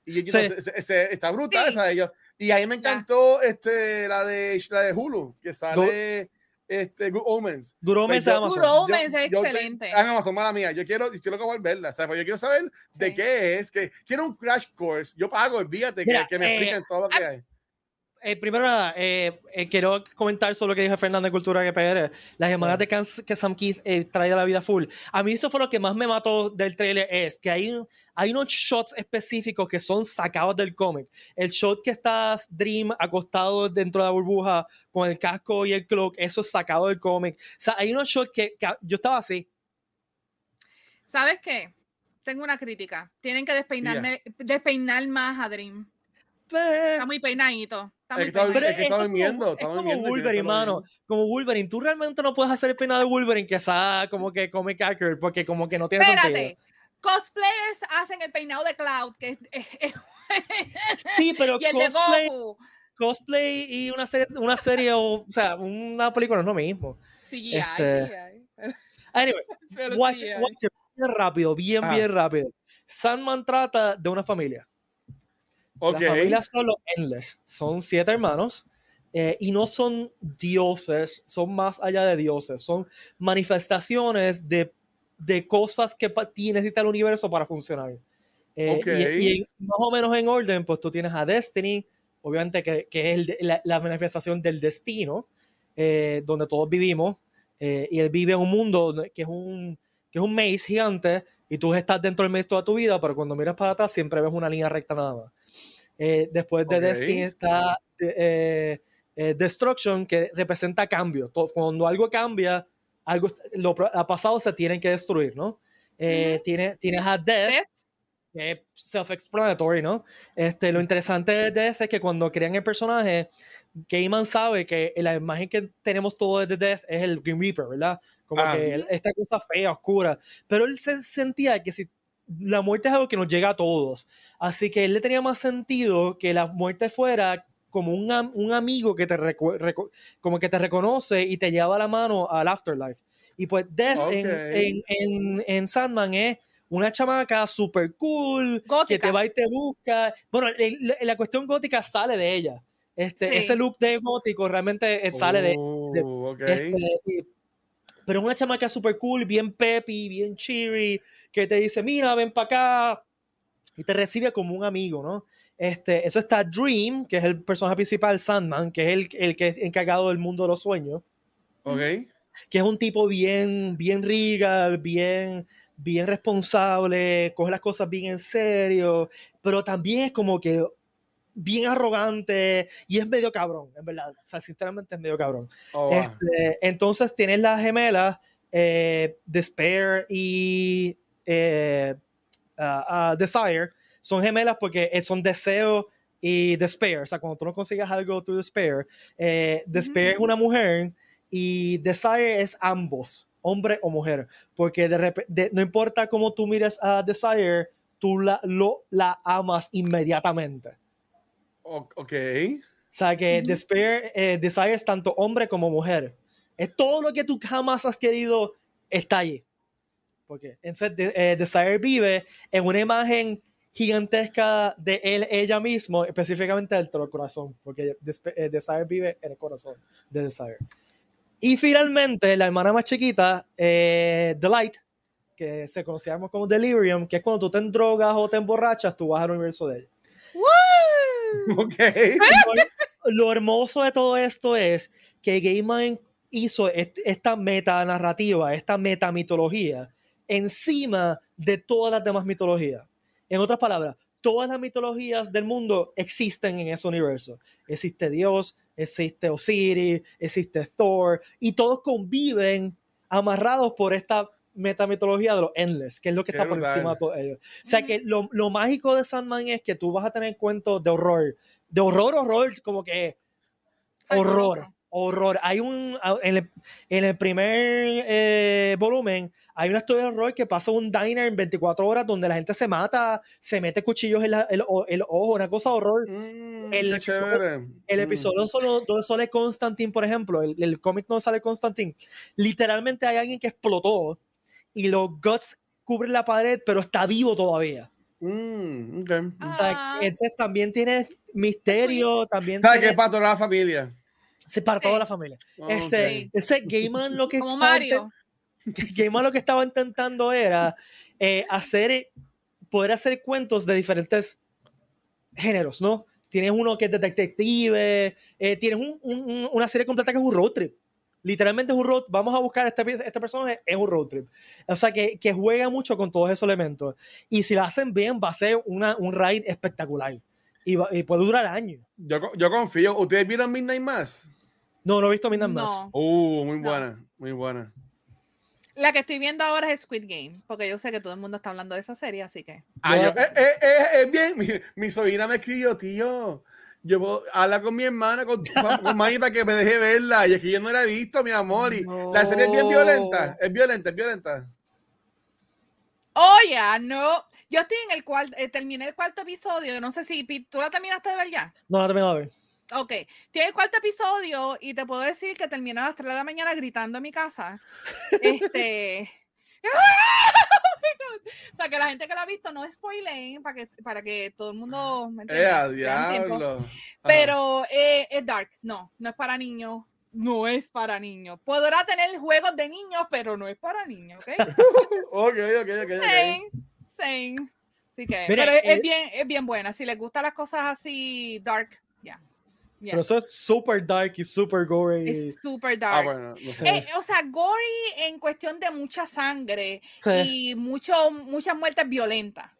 Y yo, Sí. no se- se- está brutal, Sí. ¿sabes? Yo- y ahí me Ya. encantó este, la, de, la de Hulu, que sale este, Good Omens. Good Omens Pues de yo- Amazon. Good Omens es yo te- excelente. Ah, en Amazon, mala mía. Yo quiero, yo quiero como verla, ¿sabes? Pues yo quiero saber de Sí. qué es, que quiero un crash course. Yo pago, olvídate, que, Mira, que me eh, expliquen todo lo que hay. Eh, primero nada, eh, eh, quiero comentar sobre lo que dijo Fernando de Cultura GPR. Las hermanas de Cans- que Sam Keith eh, trae a la vida full. A mí eso fue lo que más me mató del trailer, es que hay, hay unos shots específicos que son sacados del cómic. El shot que está Dream acostado dentro de la burbuja con el casco y el cloak, eso es sacado del cómic. O sea, hay unos shots que, que yo estaba así. ¿Sabes qué? Tengo una crítica. Tienen que despeinarme, despeinar más a Dream. Está muy peinadito. Está Es muy peinadito. Pero es que está eso es durmiendo, como, es como Wolverine, mano. Como Wolverine. Tú realmente no puedes hacer el peinado de Wolverine que sea como que comic accurate porque como que no tiene sentido. Espérate. Cosplayers hacen el peinado de Cloud, que es, es- es- Sí, pero y el de cosplay, Goku. cosplay y una serie, una serie o, o sea, una película no es lo mismo. CGI. Este, CGI. Anyway, watch, CGI. watch it bien rápido, bien, Ah. bien rápido. Sandman trata de una familia. Ok. La familia son los Endless. Son siete hermanos. eh, y no son dioses, son más allá de dioses. Son manifestaciones de, de cosas que necesita el universo para funcionar. Eh, Ok. y, y más o menos en orden, pues tú tienes a Destiny, obviamente que, que es el la, la manifestación del destino, eh, donde todos vivimos. eh, y él vive en un mundo que es un, que es un maze gigante y tú estás dentro del maze toda tu vida, pero cuando miras para atrás siempre ves una línea recta nada más. Eh, después de Ok. Destiny está eh, eh, Destruction, que representa cambio. To- Cuando algo cambia, algo, lo ha pasado se tienen que destruir, ¿no? Eh, Ujú. tienes, tienes a Death, Death. Que es self-explanatory, ¿no? Este, lo interesante de Death es que cuando crean el personaje, Gaiman sabe que la imagen que tenemos todos de Death es el Green Reaper, ¿verdad? Como Ah. que esta cosa fea, oscura. Pero él se sentía que si la muerte es algo que nos llega a todos. Así que él le tenía más sentido que la muerte fuera como un, am- un amigo que te como que te reconoce y te lleva la mano al afterlife. Y pues Death en, Ok. en, en, en Sandman es una chamaca super cool que Gótica. te va y te busca. Bueno, el- la, la cuestión gótica sale de ella. Este, Sí. Ese look de gótico realmente eh, sale de, de- Oh, ok. este, y- pero una chamaca super cool, bien peppy, bien cheery, que te dice, mira, ven para acá, y te recibe como un amigo, ¿no? Este, eso está Dream, que es el personaje principal, Sandman, que es el, el que es encargado del mundo de los sueños, Ok. que es un tipo bien, bien regal, bien, bien responsable, coge las cosas bien en serio, pero también es como que bien arrogante y es medio cabrón, en verdad. O sea, sinceramente es medio cabrón. Oh, wow. Este, entonces tienes las gemelas eh, Despair y eh, ah, ah, Desire. Son gemelas porque eh, son deseo y Despair. O sea, cuando tú no consigues algo, tú Despair. Eh, Despair es Ujú. una mujer y Desire es ambos, hombre o mujer. Porque de repe- de- no importa cómo tú mires a Desire, tú la, lo, la amas inmediatamente. Ok. O sea que. Despair, eh, Desire es tanto hombre como mujer. Es todo lo que tú jamás has querido está allí. Porque entonces de- eh, Desire vive en una imagen gigantesca de él, ella mismo, específicamente del corazón. Porque eh, Desire vive en el corazón de Desire. Y finalmente, la hermana más chiquita, eh, The Light, que se conocíamos como Delirium, que es cuando tú te drogas o te emborrachas, tú vas al universo de ella ¡Woo! Ok. lo, lo hermoso de todo esto es que Gaiman hizo est- esta meta narrativa, esta meta mitología, encima de todas las demás mitologías. En otras palabras, todas las mitologías del mundo existen en ese universo. Existe Dios, existe Osiris, existe Thor, y todos conviven amarrados por esta metamitología de los Endless, que es lo que Qué está por brutal. encima de todo ello. O sea que lo, lo mágico de Sandman es que tú vas a tener cuentos de horror, de horror, horror, como que horror. Horror. Hay un, en el, en el primer eh, volumen, hay una historia de horror que pasa un diner en 24 horas donde la gente se mata, se mete cuchillos en la- el, ojo, una cosa de horror. Mm, El qué episodio-. El Mm. episodio solo, donde sale Constantine, por ejemplo, el, el cómic no sale Constantine, literalmente hay alguien que explotó y los guts cubren la pared, pero está vivo todavía. Mm, ok. O sea, Ah. entonces también tiene misterio, también ¿Sabes qué tiene, es para toda la familia? Sí, para toda la familia. Oh, Este, ok. Sí. Ese Gaiman lo que Como Mario. Gaiman lo que estaba intentando era eh, hacer, poder hacer cuentos de diferentes géneros, ¿no? Tienes uno que es de detective, eh, tienes un- un- un- una serie completa que es un road trip. Literalmente es un road, vamos a buscar este, pi- este personaje, es un road trip. O sea, que, que juega mucho con todos esos elementos. Y si lo hacen bien, va a ser una, un ride espectacular. Y, va- y puede durar años. Yo, yo confío. ¿Ustedes vieron Midnight Mass? No, no he visto Midnight Mass. No. Uh, muy No. buena, muy buena. La que estoy viendo ahora es Squid Game, porque yo sé que todo el mundo está hablando de esa serie, así que. Ah, Yo- eh, eh, eh, es bien, mi, mi sobrina me escribió, tío. Yo puedo hablar con mi hermana, con, con, Maggie para que me deje verla. Y es que yo no la he visto, mi amor. Y la serie es bien violenta. Es violenta, es violenta. Oh, ya, no. Yo estoy en el cuarto, terminé el cuarto episodio. No sé si tú la terminaste de ver ya. No, he terminado de ver. Ok, tiene el cuarto episodio y te puedo decir que terminé a las 3 de la mañana gritando en mi casa. Este. Oh. O sea, que la gente que la ha visto no spoileen para que, para que todo el mundo ¿me Eh, entienda? Pero eh, es dark. No, no es para niños. No es para niños. Podrá tener juegos de niños, pero no es para niños, ¿ok? Ok, ok, ok. Same, same. Así que, Mira, pero es, es eh, bien, es bien buena. Si les gustan las cosas así dark, ya. Ya. Pero eso es super dark y super gory. Es super Ah, dark. bueno. no sé. Eh, o sea, gory en cuestión de mucha sangre Sí. y mucho, muchas muertes violentas.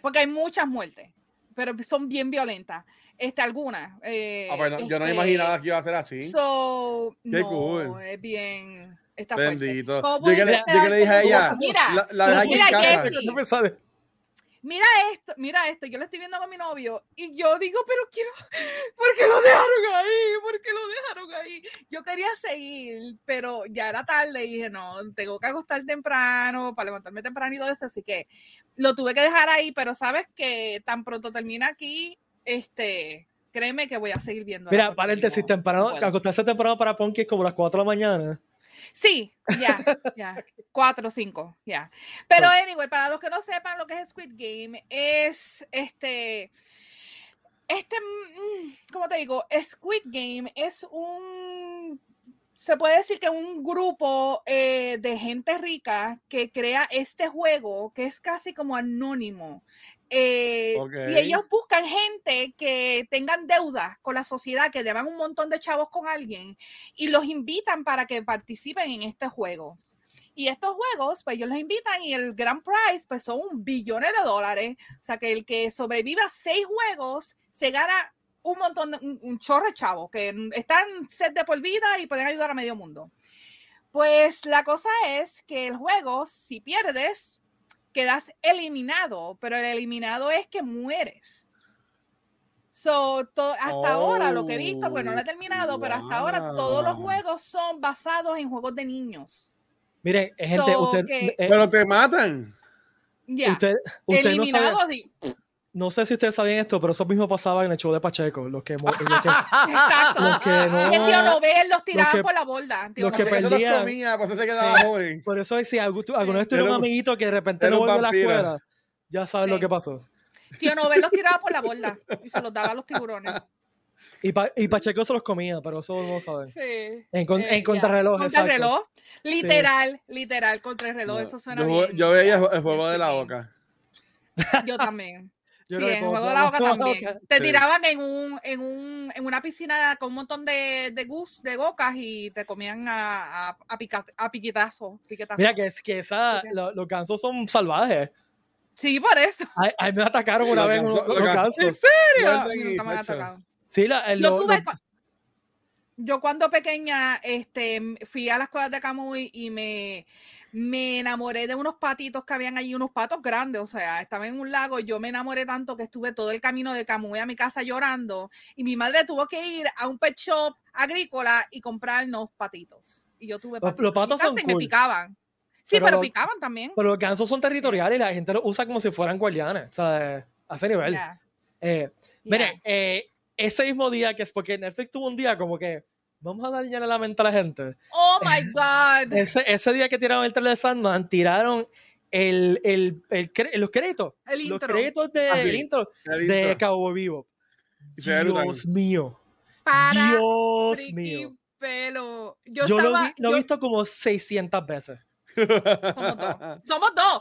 Porque hay muchas muertes, pero son bien violentas. Este, algunas. eh, Ah, bueno, yo no me este, imaginaba que iba a ser así. So, Qué no, cool. es bien. Está. Bendito. ¿Cómo Yo que, le, yo que le dije a ella? Mira, la, la mira. Jessy. Mira esto, mira esto, yo lo estoy viendo con mi novio y yo digo, pero quiero, ¿por qué lo dejaron ahí? ¿Por qué lo dejaron ahí? Yo quería seguir, pero ya era tarde y dije, no, tengo que acostar temprano para levantarme temprano y todo eso, así que lo tuve que dejar ahí, pero sabes que tan pronto termina aquí, este, créeme que voy a seguir viendo. Mira, paréntesis, temprano, acostarse temprano para Ponky es como las 4 de la mañana. Sí, ya, ya. Cuatro o cinco, ya. Pero anyway, para los que no sepan lo que es Squid Game, es este. Este, mm, ¿cómo te digo? Squid Game es un. Se puede decir que un grupo eh, de gente rica que crea este juego que es casi como anónimo. Eh. Y ellos buscan gente que tengan deudas con la sociedad, que deban un montón de chavos con alguien y los invitan para que participen en este juego. Y estos juegos, pues ellos los invitan y el grand prize, pues son un billones de dólares. O sea, que el que sobreviva a seis juegos se gana un montón, de, un, un chorro de chavos que están set de por vida y pueden ayudar a medio mundo. Pues la cosa es que el juego, si pierdes, quedas eliminado, pero el eliminado es que mueres. So, to- hasta ahora lo que he visto, pues no lo he terminado, pero hasta ahora todos los wow. juegos son basados en juegos de niños. Miren, gente, So, usted, que- eh, Pero te matan. Ya, usted, usted no sabe, eliminados. sí. No sé si ustedes sabían esto, pero eso mismo pasaba en el show de Pacheco, los que, los que, Exacto. los que no, Y el tío Nobel los tiraban que- por la borda. Tío los que los perdían. comía, pues eso se quedaba Sí. joven. por eso si alguna vez tuvieron Era un amiguito que de repente no volvió a la escuela, ya saben lo que pasó. Tío Nobel los tiraba por la borda y se los daba a los tiburones. Y, Pa- y Pacheco se los comía, pero eso no saben. Sí. En, con- Eh, en ya. contrarreloj. Contrarreloj. Literal, literal, contrarreloj. Eso suena yo, bien. yo veía el juego de la boca. Yo también. Yo sí, en como juego de la boca también. boca. Te Sí. tiraban en un, en un, en una piscina con un montón de, de gus, de bocas y te comían a, a, a, pica- a piquetazo, piquetazo. Mira que es que esa, lo- los gansos son salvajes. Sí, por eso. Ay, ay, me atacaron una vez cansó- unos- lo unos cansó. gansos. ¿En serio? Nunca me han atacado. Sí, la, el- Yo lo- tuve lo- cua- yo cuando pequeña este, fui a las cuevas de Camuy y me, me enamoré de unos patitos que habían allí, unos patos grandes, o sea, estaba en un lago, yo me enamoré tanto que estuve todo el camino de Camuy a mi casa llorando y mi madre tuvo que ir a un pet shop agrícola y comprarnos patitos. Y yo tuve Los- los patitos en mi patos son casa y me picaban. Sí, Pero picaban también. pero los gansos son territoriales y la gente los usa como si fueran guardianes. O sea, a ese nivel. Eh, ya. Mire, eh, ese mismo día que es porque Netflix tuvo un día como que vamos a dañarle la mente a la gente. Oh my God. Ese, ese día que tiraron el trailer de Sandman, tiraron el, el, el los créditos. El Los intro. créditos del Ah, sí. intro de Cowboy Vivo. Dios mío. Para Dios mío. pelo. Yo, Yo lo, estaba, vi- lo he yo- visto como 600 veces. Somos dos. Somos dos.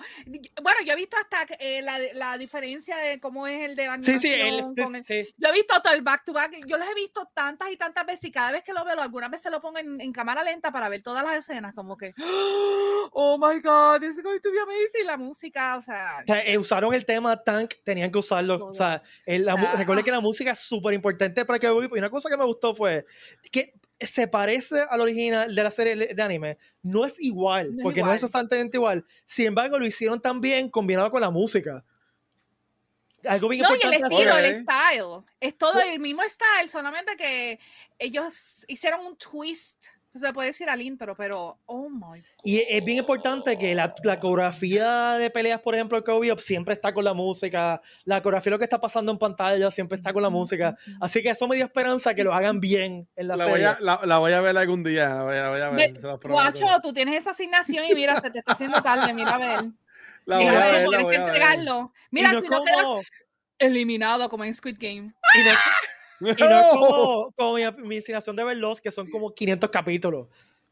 Bueno, yo he visto hasta eh, la, la diferencia de cómo es el de la Sí, sí, el, con el- sí. Yo he visto todo el back to back. Yo los he visto tantas y tantas veces y cada vez que lo veo, algunas veces lo pongo en, en cámara lenta para ver todas las escenas, como que, oh my god, this is going to be amazing. La música, o sea, O sea, eh, usaron el tema Tank, tenían que usarlo. O sea, el- la Ah. recuerde que la música es súper importante para que y una cosa que me gustó fue que se parece al original de la serie de anime. No es igual, No es porque no es exactamente igual. Sin embargo, lo hicieron tan bien combinado con la música. Algo bien no, y el estilo, el style. Es todo el mismo style, solamente que ellos hicieron un twist. Se puede decir al intro, pero oh my Y es bien importante que la, la coreografía de peleas, por ejemplo, de Bebop siempre está con la música. La coreografía, lo que está pasando en pantalla, siempre está con la música. Así que eso me dio esperanza que lo hagan bien en la, La serie. voy, a, la, la voy a ver algún día. La voy a, voy a ver, De-. Guacho, tú tienes esa asignación y mira, se te está haciendo tarde, mira a ver. La voy Mira a ver, tienes que entregarlo. Mira, no si es no quedas como, eliminado como en Squid Game. y no, y no es como, como mi, mi de verlos, que son como 500 capítulos.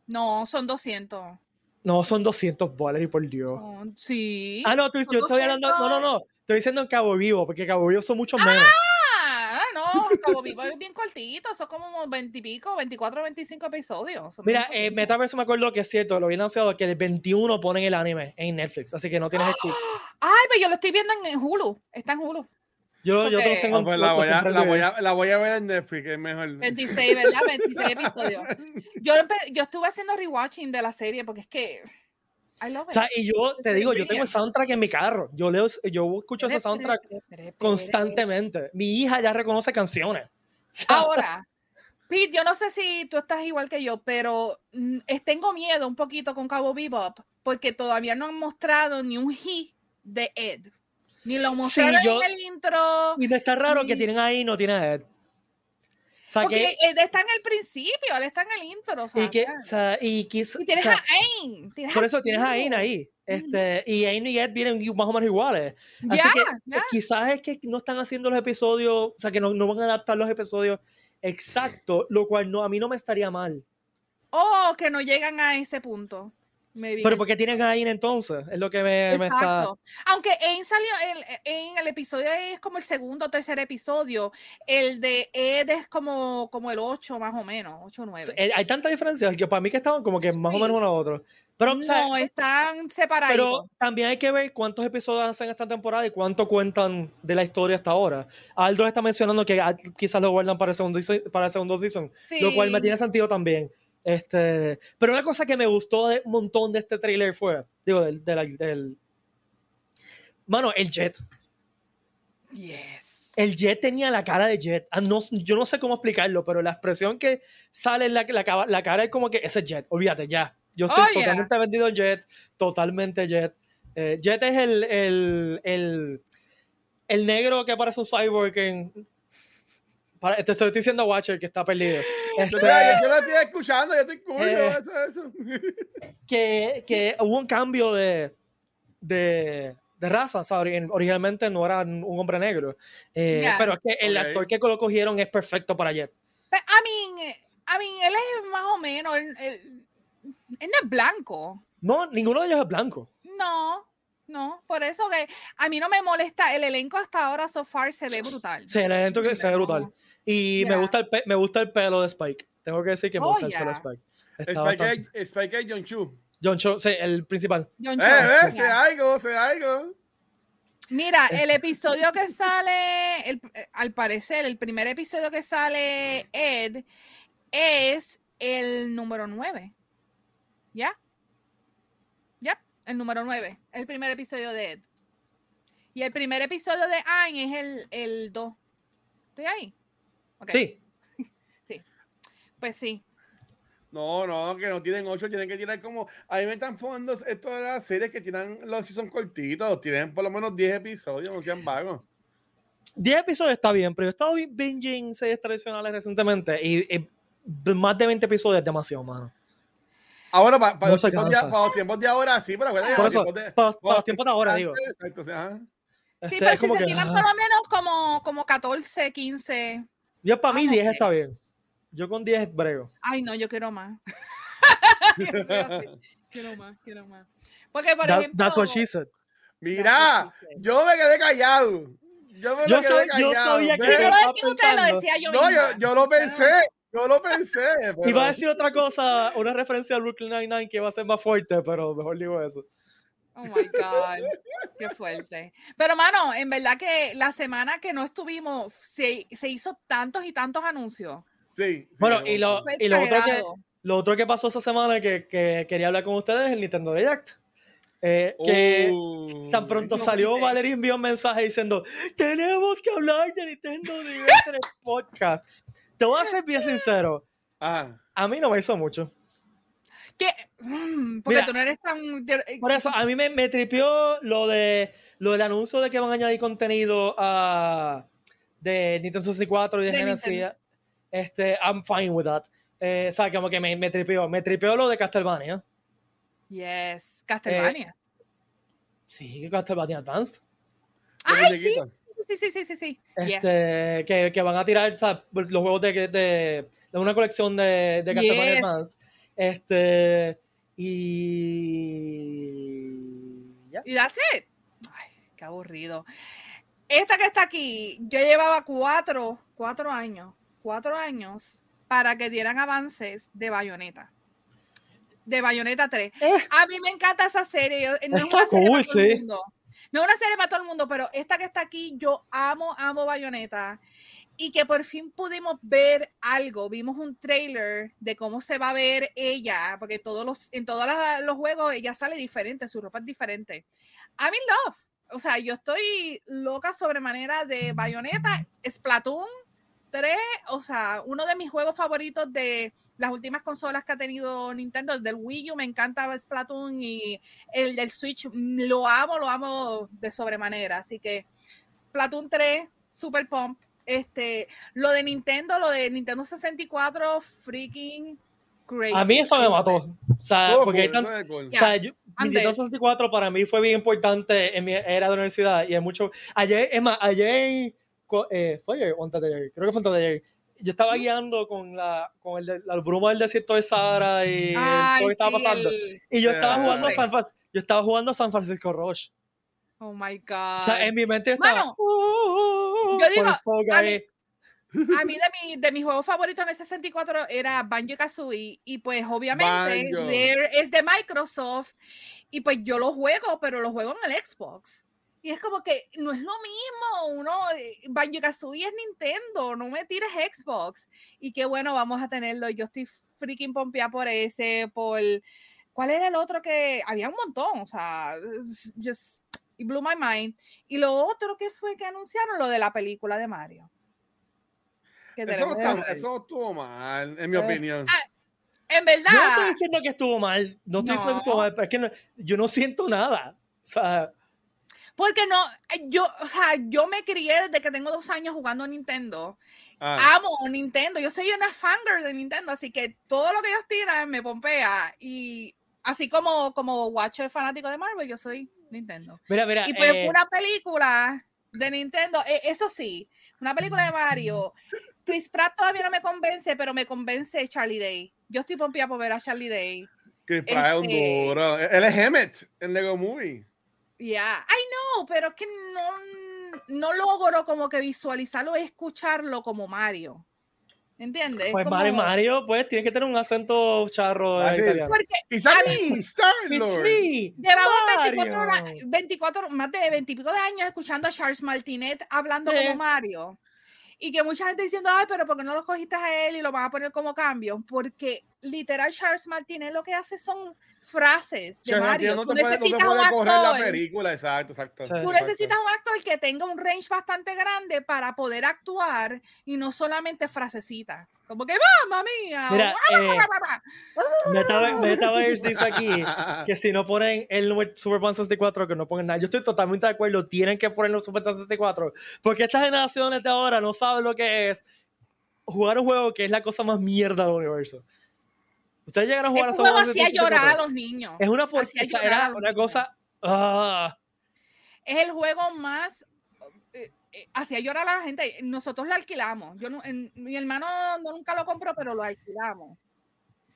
No, son 200. No, son 200 bolas, y por Dios. Oh, sí. Ah, no, tú- yo estoy hablando. No, no, no. Estoy diciendo en Cabo Vivo, porque Cabo Vivo son muchos menos. Ah, no, Cabo Vivo es bien cortito, son como 20 y pico, 24, 25 episodios. Mira, eh. Metaverse me acuerdo que es cierto, lo habían anunciado que el 21 ponen el anime en Netflix, así que no tienes excusa. Ay, pero yo lo estoy viendo en, en Hulu. Está en Hulu. Yo, yo tengo Ah, pues la, voy a, la, en voy a, la voy a ver en Netflix, que es mejor. 26, ¿verdad? 26 episodios. Yo, yo estuve haciendo rewatching de la serie porque es que. I love O it. sea, y yo te Es digo, yo tengo el soundtrack en mi carro. Yo leo, yo escucho ese soundtrack constantemente. Mi hija ya reconoce canciones. O sea, Ahora, Pete, yo no sé si tú estás igual que yo, pero mm, tengo miedo un poquito con Cabo Bebop porque todavía no han mostrado ni un hit de Ed. Ni lo mostraron yo- en el intro. Y me está raro que tienen ahí no tiene a Ed. O sea, Porque que, Ed está en el principio, él está en el intro. o sea, y que, ya. o sea, y tienes o sea, a Ain. tienes por eso tienes a Ain ahí. Este, y Ain y Ed vienen más o menos iguales. Así que ya. quizás es que no están haciendo los episodios, o sea, que no, no van a adaptar los episodios exactos, lo cual no, a mí no me estaría mal. O que no llegan a ese punto. Maybe Pero porque tienen a Ain entonces, es lo que me, me está... Aunque Ain salió el- en el episodio es como el segundo o tercer episodio. El de Ed es como, como el 8 más o menos, 8 o 9. Eh, Hay tanta diferencia que para mí que estaban como que más o Sí. menos uno a otro. Pero, o sea, no, están separados. pero también hay que ver cuántos episodios hacen esta temporada y cuánto cuentan de la historia hasta ahora. Aldro está mencionando que ah, quizás lo guardan para el segundo, para el segundo season, lo cual me tiene sentido también. Este, pero una cosa que me gustó de un montón de este trailer fue, digo, del, del, del- mano, el Jet. Yes. El Jet tenía la cara de Jet. Ah, no, yo no sé cómo explicarlo, pero la expresión que sale en la, la, la cara es como que ese es Jet, olvídate, ya. Yo estoy Oh, yeah. totalmente vendido en Jet, totalmente Jet. Eh, Jet es el, el, el, el negro que parece un cyborg en... para- te estoy diciendo a Watcher que está perdido. Este, Yo, lo estoy escuchando, yo estoy cool, Eh. eso, eso. que, que hubo un cambio de, de, de raza, ¿sabes? Ori- Originalmente no era un hombre negro. Eh, Ya. Pero es que el Ok. actor que lo cogieron es perfecto para Jet. Pe- I mean, I mean, él es más o menos. Él, él- él no es blanco. No, ninguno de ellos es blanco. No, no. Por eso que a mí no me molesta. El elenco hasta ahora, so far, se ve brutal. Sí, el evento que se ve brutal. Y me, gusta el pe- me gusta el pelo de Spike. Tengo que decir que me Oh, gusta el pelo de. Spike. Está Spike es- Spike es John Chu. John Cho, sí, el principal. John Eh, Cho, eh, ya. sé algo, sé algo. Mira, el episodio que sale, el- eh, al parecer, el primer episodio que sale Ed es el número 9. ¿Ya? El número 9. El primer episodio de Ed. Y el primer episodio de Ayn es el, el 2. ¿Estoy ahí? Ok, Sí. Pues sí. No, no, que no tienen ocho, tienen que tirar como. A mí me están fondos esto de las series que tienen los si son cortitos, tienen por lo menos 10 episodios, no sean vagos. 10 episodios está bien, pero yo he estado binging series tradicionales recientemente y, y de- más de 20 episodios es demasiado, mano. Ahora, para, No los, tiempos de, para los tiempos de ahora sí, pero acuérdate, eso, de- para, para los tiempos de ahora, digo. exacto, o sea, ajá. Sí, Este, pero es si se que, tiran ah. por lo menos como, como 14, 15. Yo para mí Ah, 10 ok. está bien. Yo con 10 brego. Ay, no, yo quiero más. Yo quiero más, quiero más. Porque, por That- ejemplo. that's what she said. Mira, she said. yo me quedé callado. Yo me Yo lo quedé soy- yo callado. sabía que yo Pero lo estaba decía, yo No, yo, yo lo pensé, yo lo pensé. pero- Iba a decir otra cosa, una referencia a Brooklyn Nine-Nine que va a ser más fuerte, pero mejor digo eso. Oh my God, qué fuerte. Pero, mano, en verdad que la semana que no estuvimos, se, se hizo tantos y tantos anuncios. Sí. sí, Bueno, y lo, y lo otro, que, lo otro que pasó esa semana que, que quería hablar con ustedes es el Nintendo Direct. Eh, que Uh, tan pronto no salió. Valerie envió un mensaje diciendo: Tenemos que hablar de Nintendo Direct en el podcast. Te voy a ser bien sincero, Ah, a mí no me hizo mucho. ¿Qué? Mm, Porque Mira, tú no eres tan. eh, Por eso, a mí me, me tripió lo, de, lo del anuncio de que van a añadir contenido a, de Nintendo 64 y de, De Genesis. Este, I'm fine with that. Eh, o sea, como que me, me tripió. Me tripió lo de Castlevania. Yes, Castlevania. Sí, Castlevania Advanced. Ay, sí, sí, sí, sí, sí, sí. Yes. Este, que, que van a tirar o sea, los juegos de, de, de una colección de, de Castlevania Yes. Advanced. Este, y. ya. Y that's it. Ay, qué aburrido. Esta que está aquí, yo llevaba cuatro, cuatro años, cuatro años para que dieran avances de Bayonetta. De Bayonetta 3. Eh. A mí me encanta esa serie. No es Está una serie cool, para todo el sí. mundo. No es una serie para todo el mundo, pero esta que está aquí, yo amo, amo Bayonetta. Y que por fin pudimos ver algo. Vimos un trailer de cómo se va a ver ella, porque todos los, en todos los juegos ella sale diferente, su ropa es diferente. I'm in love. O sea, yo estoy loca sobremanera de Bayonetta, Splatoon 3, o sea, uno de mis juegos favoritos de las últimas consolas que ha tenido Nintendo, el del Wii U, me encanta Splatoon y el del Switch, mm, lo amo, lo amo de sobremanera. Así que Splatoon 3, Super Pump. Este, lo de Nintendo, lo de Nintendo 64, freaking crazy. A mí eso me mató. O sea, Estuvo porque hay cool, tan- estuvo cool. O sea, yo- I'm Nintendo dead. 64 para mí fue bien importante en mi era de universidad y hay mucho. Ayer, es más, ayer eh, fue ayer o antes de ayer, creo que fue antes de ayer. Yo estaba guiando con la, con el de- la bruma del desierto de Sahara y Ay, todo lo que estaba pasando. el- Y yo estaba jugando a. San Francisco, yo estaba jugando a San Francisco Rush. Oh my God. O sea, en mi mente yo estaba. Mano, "Oh", yo con digo, el Fall a mí- Guy. A mí de, mi, de mis juegos favoritos en el 64 era Banjo Kazooie y pues obviamente es de Microsoft y pues yo lo juego, pero lo juego en el Xbox. Y es como que no es lo mismo, uno, Banjo Kazooie es Nintendo, no me tires Xbox. Y qué bueno, vamos a tenerlo. Yo estoy freaking pompeada por ese, por... ¿Cuál era el otro que...? Había un montón, o sea, just... It blew my mind. Y lo otro que fue que anunciaron, lo de la película de Mario. Que Eso no, está- eso no estuvo mal, en mi Eh. opinión. Ah, En Yo no estoy verdad, diciendo que estuvo mal, no estoy diciendo que estuvo No. mal, pero es que no- yo no siento nada. O sea, porque no, eh, yo, o sea, yo me crié desde que tengo dos años jugando Nintendo. Ah, Amo Nintendo, yo soy una fangirl de Nintendo, así que todo lo que ellos tiran me pompea. Y así como, como Watcher fanático de Marvel, yo soy Nintendo. mira, mira. Y pues eh, una película de Nintendo, eh, eso sí, una película de Mario. Chris Pratt todavía no me convence, pero me convence Charlie Day. Yo estoy pompeada por ver a Charlie Day. Chris Pratt es un este- duro. Él es Emmett en Lego Movie. Ya, I know, pero es que no, no logro como que visualizarlo y escucharlo como Mario. ¿Entiendes? Pues Como- Mario, Mario, pues tienes que tener un acento charro Ah, sí. italiano. Porque It's a me, It's me, llevamos Mario. 24 horas, 24, más de 20 y pico de años escuchando a Charles Martinet hablando Sí. como Mario. Y que mucha gente diciendo, ay, pero ¿por qué no lo cogiste a él y lo van a poner como cambio? Porque literal Charles Martinet lo que hace son frases de Charles Mario. Tú no te puede, no te necesitas un la actor película, exacto, exacto. Tú exacto. necesitas un actor que tenga un range bastante grande para poder actuar y no solamente frasecitas. Como que, ¡mamma mía! Mira, guau, eh, guau, guau". Metaverse, dice aquí que si no ponen el número Superman 64, que no pongan nada. Yo estoy totalmente de acuerdo, tienen que ponerlo Superman 64, porque estas generaciones de ahora no saben lo que es jugar un juego que es la cosa más mierda del universo. Ustedes llegaron a jugar a juego Superman hacía llorar a 64. los niños. Es una, por- o sea, era una niños. cosa. ah, Es el juego más... eh, hacía llorar a la gente. Nosotros lo alquilamos. Yo no- en- mi hermano no nunca lo compró, pero lo alquilamos.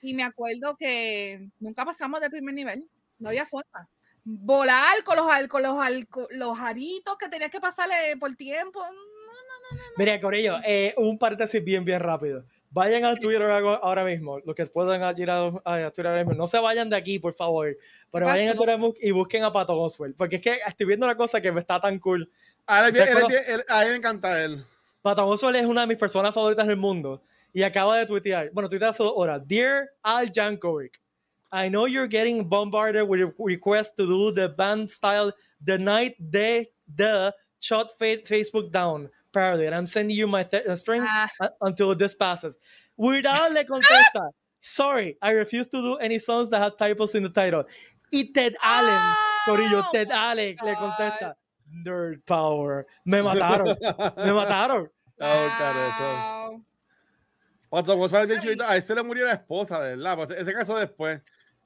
Y me acuerdo que nunca pasamos del primer nivel. No había forma. Volar con los, con los, con los aritos que tenías que pasarle por tiempo. Mira, Corillo, eh, un paréntesis bien, bien rápido. Vayan al Twitter ahora mismo, los que puedan ir a, a Twitter ahora mismo. No se vayan de aquí, por favor, pero ¿Qué vayan a? Twitter y busquen a Pato Oswald, porque es que estoy viendo una cosa que me está tan cool. A él, ¿Ustedes él- conocen- él- a él me encanta él. Pato Oswald es una de mis personas favoritas del mundo y acaba de tuitear, bueno, tuitear hace dos horas. Dear Al Jankovic, I know you're getting bombarded with requests to do the band style the night they the shut fa- Facebook down parody, and I'm sending you my th- strings Ah, uh, until this passes. Weird Al le contesta, sorry, I refuse to do any songs that have typos in the title. Y Ted Allen, Corillo, Oh Ted my Allen le contesta, nerd power. Me mataron, me mataron. Oh, cara, eso. wow. Otro cosa bien Ay. chulito, A él se le murió la esposa, ¿verdad? Pues ese caso después.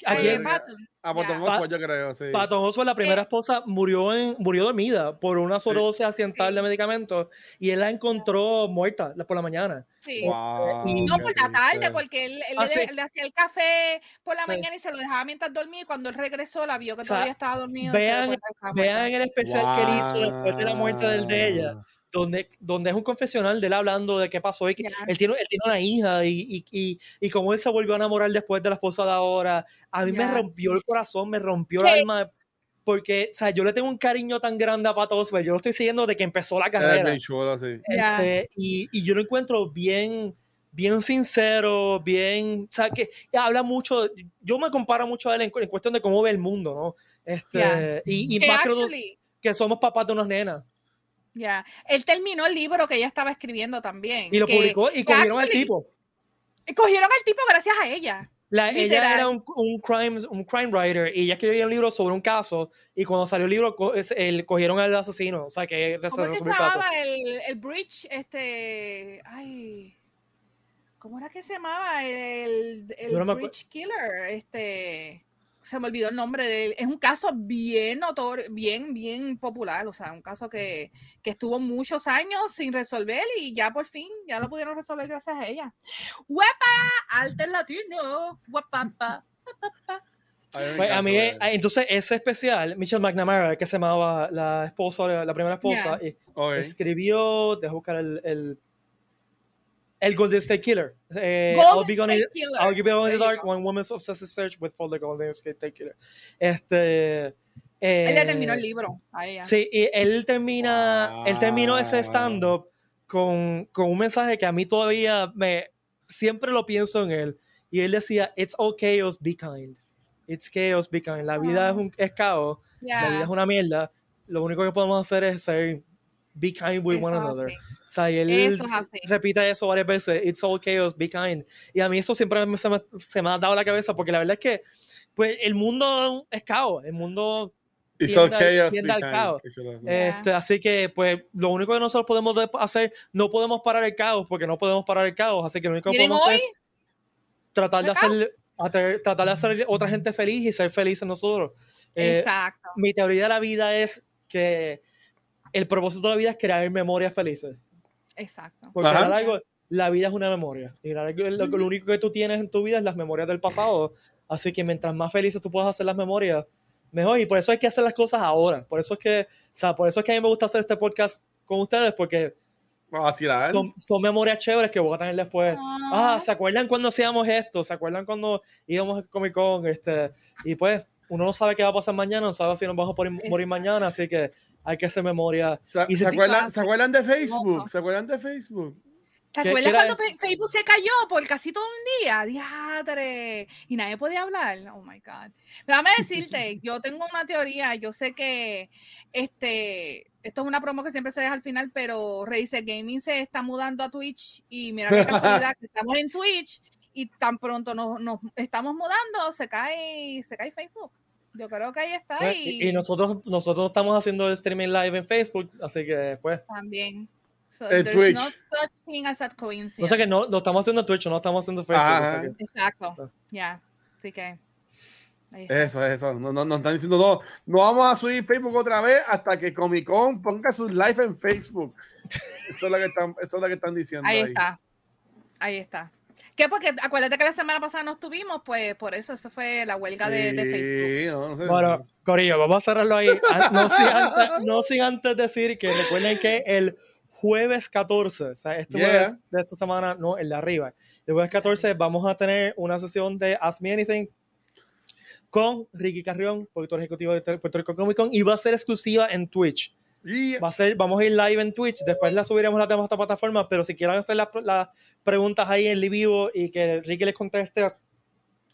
¿A quién? Patton, A ya. Oswald, yo creo, sí. Patton Oswalt, la primera Eh, esposa, murió, en, murió dormida por una sobredosis accidental Sí. de medicamentos y él la encontró muerta por la mañana. Sí. Wow, Y- No, por la tarde, triste. porque él, él Ah, le, sí. le hacía el café por la Sí. mañana y se lo dejaba mientras dormía y cuando él regresó la vio que O sea, todavía estaba dormido. vean- Vean el especial que él hizo después de la muerte del de ella, Wow. Donde, donde es un confesional de él hablando de qué pasó y que él, tiene, él tiene una hija y, y, y, y cómo él se volvió a enamorar después de la esposa de ahora. A mí me rompió el corazón, me rompió el Sí. alma. Porque, o sea, yo le tengo un cariño tan grande a Pato Oswalt. Yo lo estoy siguiendo desde que empezó la carrera. sí. Este, y, y yo lo encuentro bien, bien sincero, bien, o sea, que habla mucho, yo me comparo mucho a él en, en cuestión de cómo ve el mundo, ¿no? Este, y, y Que más que, que somos papás de unas nenas. Ya, él terminó el libro que ella estaba escribiendo también. Y lo que publicó y cogieron al tipo. Cogieron al tipo gracias a ella. La- ella era un, un crime, un crime writer y ella escribía un libro sobre un caso y cuando salió el libro co- el, cogieron al asesino, o sea que ¿Cómo es que se resolvió el llamaba el, el bridge? Este. Ay. ¿Cómo era que se llamaba? El, el no bridge killer. Este. Se me olvidó el nombre de él. Es un caso bien notorio, bien, bien popular. O sea, un caso que, que estuvo muchos años sin resolver y ya por fin, ya lo pudieron resolver gracias a ella. ¡Huepa! Alter Latino. ¡Huepapa! Pues, a mí, eh, entonces ese especial, Michelle McNamara, que se llamaba la esposa, la primera esposa, y- Ok. escribió, deja buscar el, el, el Golden State Killer. Eh, Golden I'll be State Killer. I'll be gone in the dark, go. one woman's obsessive search with for the Golden State Killer. Este, Él le terminó eh, el libro a ella. Sí, y él termina, él terminó ese Wow. stand-up con, con un mensaje que a mí todavía me, siempre lo pienso en él. Y él decía, it's all chaos, be kind. It's chaos, be kind. La vida es, Ah. un, es caos, la vida es una mierda. Lo único que podemos hacer es ser, be kind with one Eso another. así. O sea, él Eso es así. repite eso varias veces, it's all chaos, be kind. Y a mí eso siempre se, me, se me ha dado la cabeza porque la verdad es que pues, el mundo es caos, el mundo It's tiende tiende al kind. caos. Este, así que, pues, lo único que nosotros podemos de- hacer, no podemos parar el caos, porque no podemos parar el caos, así que lo único que podemos hoy, hacer es tratar de ¿el caos? hacer, hacer- tratar de hacer otra gente feliz y ser felices nosotros. Eh, exacto. mi teoría de la vida es que el propósito de la vida es crear memorias felices. Exacto. Porque Ajá. a largo, la vida es una memoria. Y lo largo- lo, lo único que tú tienes en tu vida es las memorias del pasado. Así que mientras más felices tú puedas hacer las memorias, mejor. Y por eso hay que hacer las cosas ahora. Por eso es que, o sea, por eso es que a mí me gusta hacer este podcast con ustedes, porque Vacilar. son, son memorias chéveres que voy a tener después. Ah, ¿se acuerdan cuando hacíamos esto? ¿Se acuerdan cuando íbamos a Comic Con? Este, y pues uno no sabe qué va a pasar mañana, no sabe si nos vamos a morir, morir mañana, así que hay que hacer memoria. ¿Se, y ¿se se- acuerdan, ¿Se acuerdan de Facebook? ¿Se acuerdan de Facebook? ¿Te ¿Qué- acuerdas cuando Facebook se cayó por casi todo un día? Diadre. Y nadie podía hablar. Oh my God. Pero déjame decirte, yo tengo una teoría. Yo sé que este, esto es una promo que siempre se deja al final, pero Razer Gaming se está mudando a Twitch. Y mira qué casualidad que estamos en Twitch y tan pronto nos, nos estamos mudando, se cae, se cae Facebook. Yo creo que ahí está. Pues, y, y, nosotros, nosotros estamos haciendo el streaming live en Facebook, así que pues, también. So, En there's Twitch. no such thing as a coincidence. no sé que no, lo estamos haciendo en Twitch, no estamos haciendo en Facebook. o sea que- Exacto. Ya. Así que. Eso, eso. No, no, nos están diciendo, no, no vamos a subir Facebook otra vez hasta que Comic Con ponga sus live en Facebook. Eso es lo que están, eso es lo que están diciendo. Ahí ahí. está. Ahí está. ¿Qué? Porque acuérdate que la semana pasada no estuvimos, pues por eso, eso fue la huelga de, de Facebook. Sí, no, sé. Bueno, Corillo, vamos a cerrarlo ahí. Ah, No sin antes, no sin antes decir que recuerden que el jueves 14, o sea, este Yeah. jueves de esta semana, no, el de arriba. El jueves 14 vamos a tener una sesión de Ask Me Anything con Ricky Carrión, productor ejecutivo de Puerto Rico Comic Con, y va a ser exclusiva en Twitch. Va a ser, vamos a ir live en Twitch, después la subiremos a las demás plataformas, pero si quieren hacer las, las preguntas ahí en vivo y que Ricky les conteste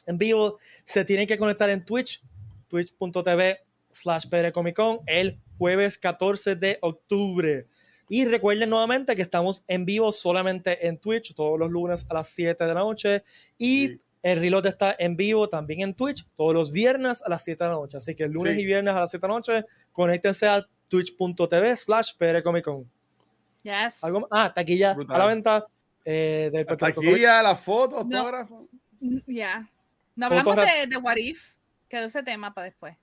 en vivo, se tienen que conectar en Twitch, twitch.tv slash Con el jueves 14 de octubre. Y recuerden nuevamente que estamos en vivo solamente en Twitch todos los lunes a las 7 de la noche y Sí. el Reload está en vivo también en Twitch todos los viernes a las 7 de la noche. Así que el lunes Sí. y viernes a las 7 de la noche, conéctense a twitch.tv slash Con. Yes. ¿Algo? Ah, taquilla Brutal. a la venta eh, del Comic- ya las fotos, No. autógrafos. Mm, Ya. No Fotos hablamos de, de What If. Quedó ese tema para después.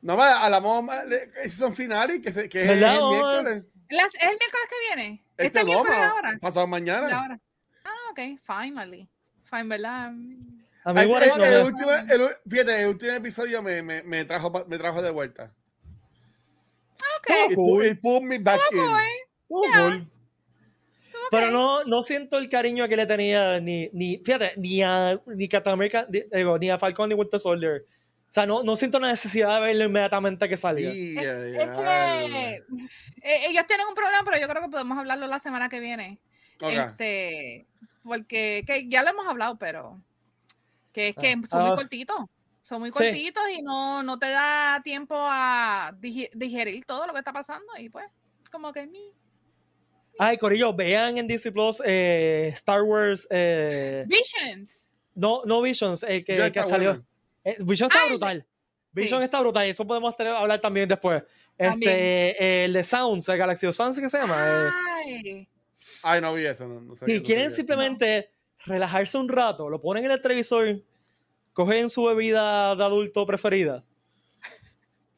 No, va, hablamos de son finales que, se, que es el miércoles. Las- ¿Es el miércoles que viene? Este, Este no, miércoles ahora. Pasado mañana. Ahora. Ah, ok. Finally. Fine, ¿verdad? A mí, el, no el me- último, el fíjate, el último episodio me, me, me, trajo, me trajo de vuelta. Ok. It, pu- it put me back in. Oh, cool. Pero no, no siento el cariño que le tenía ni, ni fíjate, ni a ni Captain America, di- digo, ni a Falcon ni Winter Soldier. O sea, no, no siento la necesidad de verlo inmediatamente que salga. Y, Es, ay, es que eh, ellos tienen un problema, pero yo creo que podemos hablarlo la semana que viene. Ok. Este, porque que ya lo hemos hablado, pero que es que Ah, son muy ah. cortitos. Son muy Sí. cortitos y no, no te da tiempo a digerir todo lo que está pasando. Y pues, como que mi. Ay, Corillo, vean en Disney Plus eh, Star Wars, eh, Visions. no, no Visions, eh, que, que salió. Eh, Vision está Ay, brutal. Vision sí. está brutal. y Eso podemos tener- hablar también después. También. Este, eh, el de Sounds, el Galaxy of Sounds, ¿qué se llama? Eh, Ay, Ay, no vi eso. No, si quieren simplemente relajarse un rato, lo ponen en el televisor, cogen su bebida de adulto preferida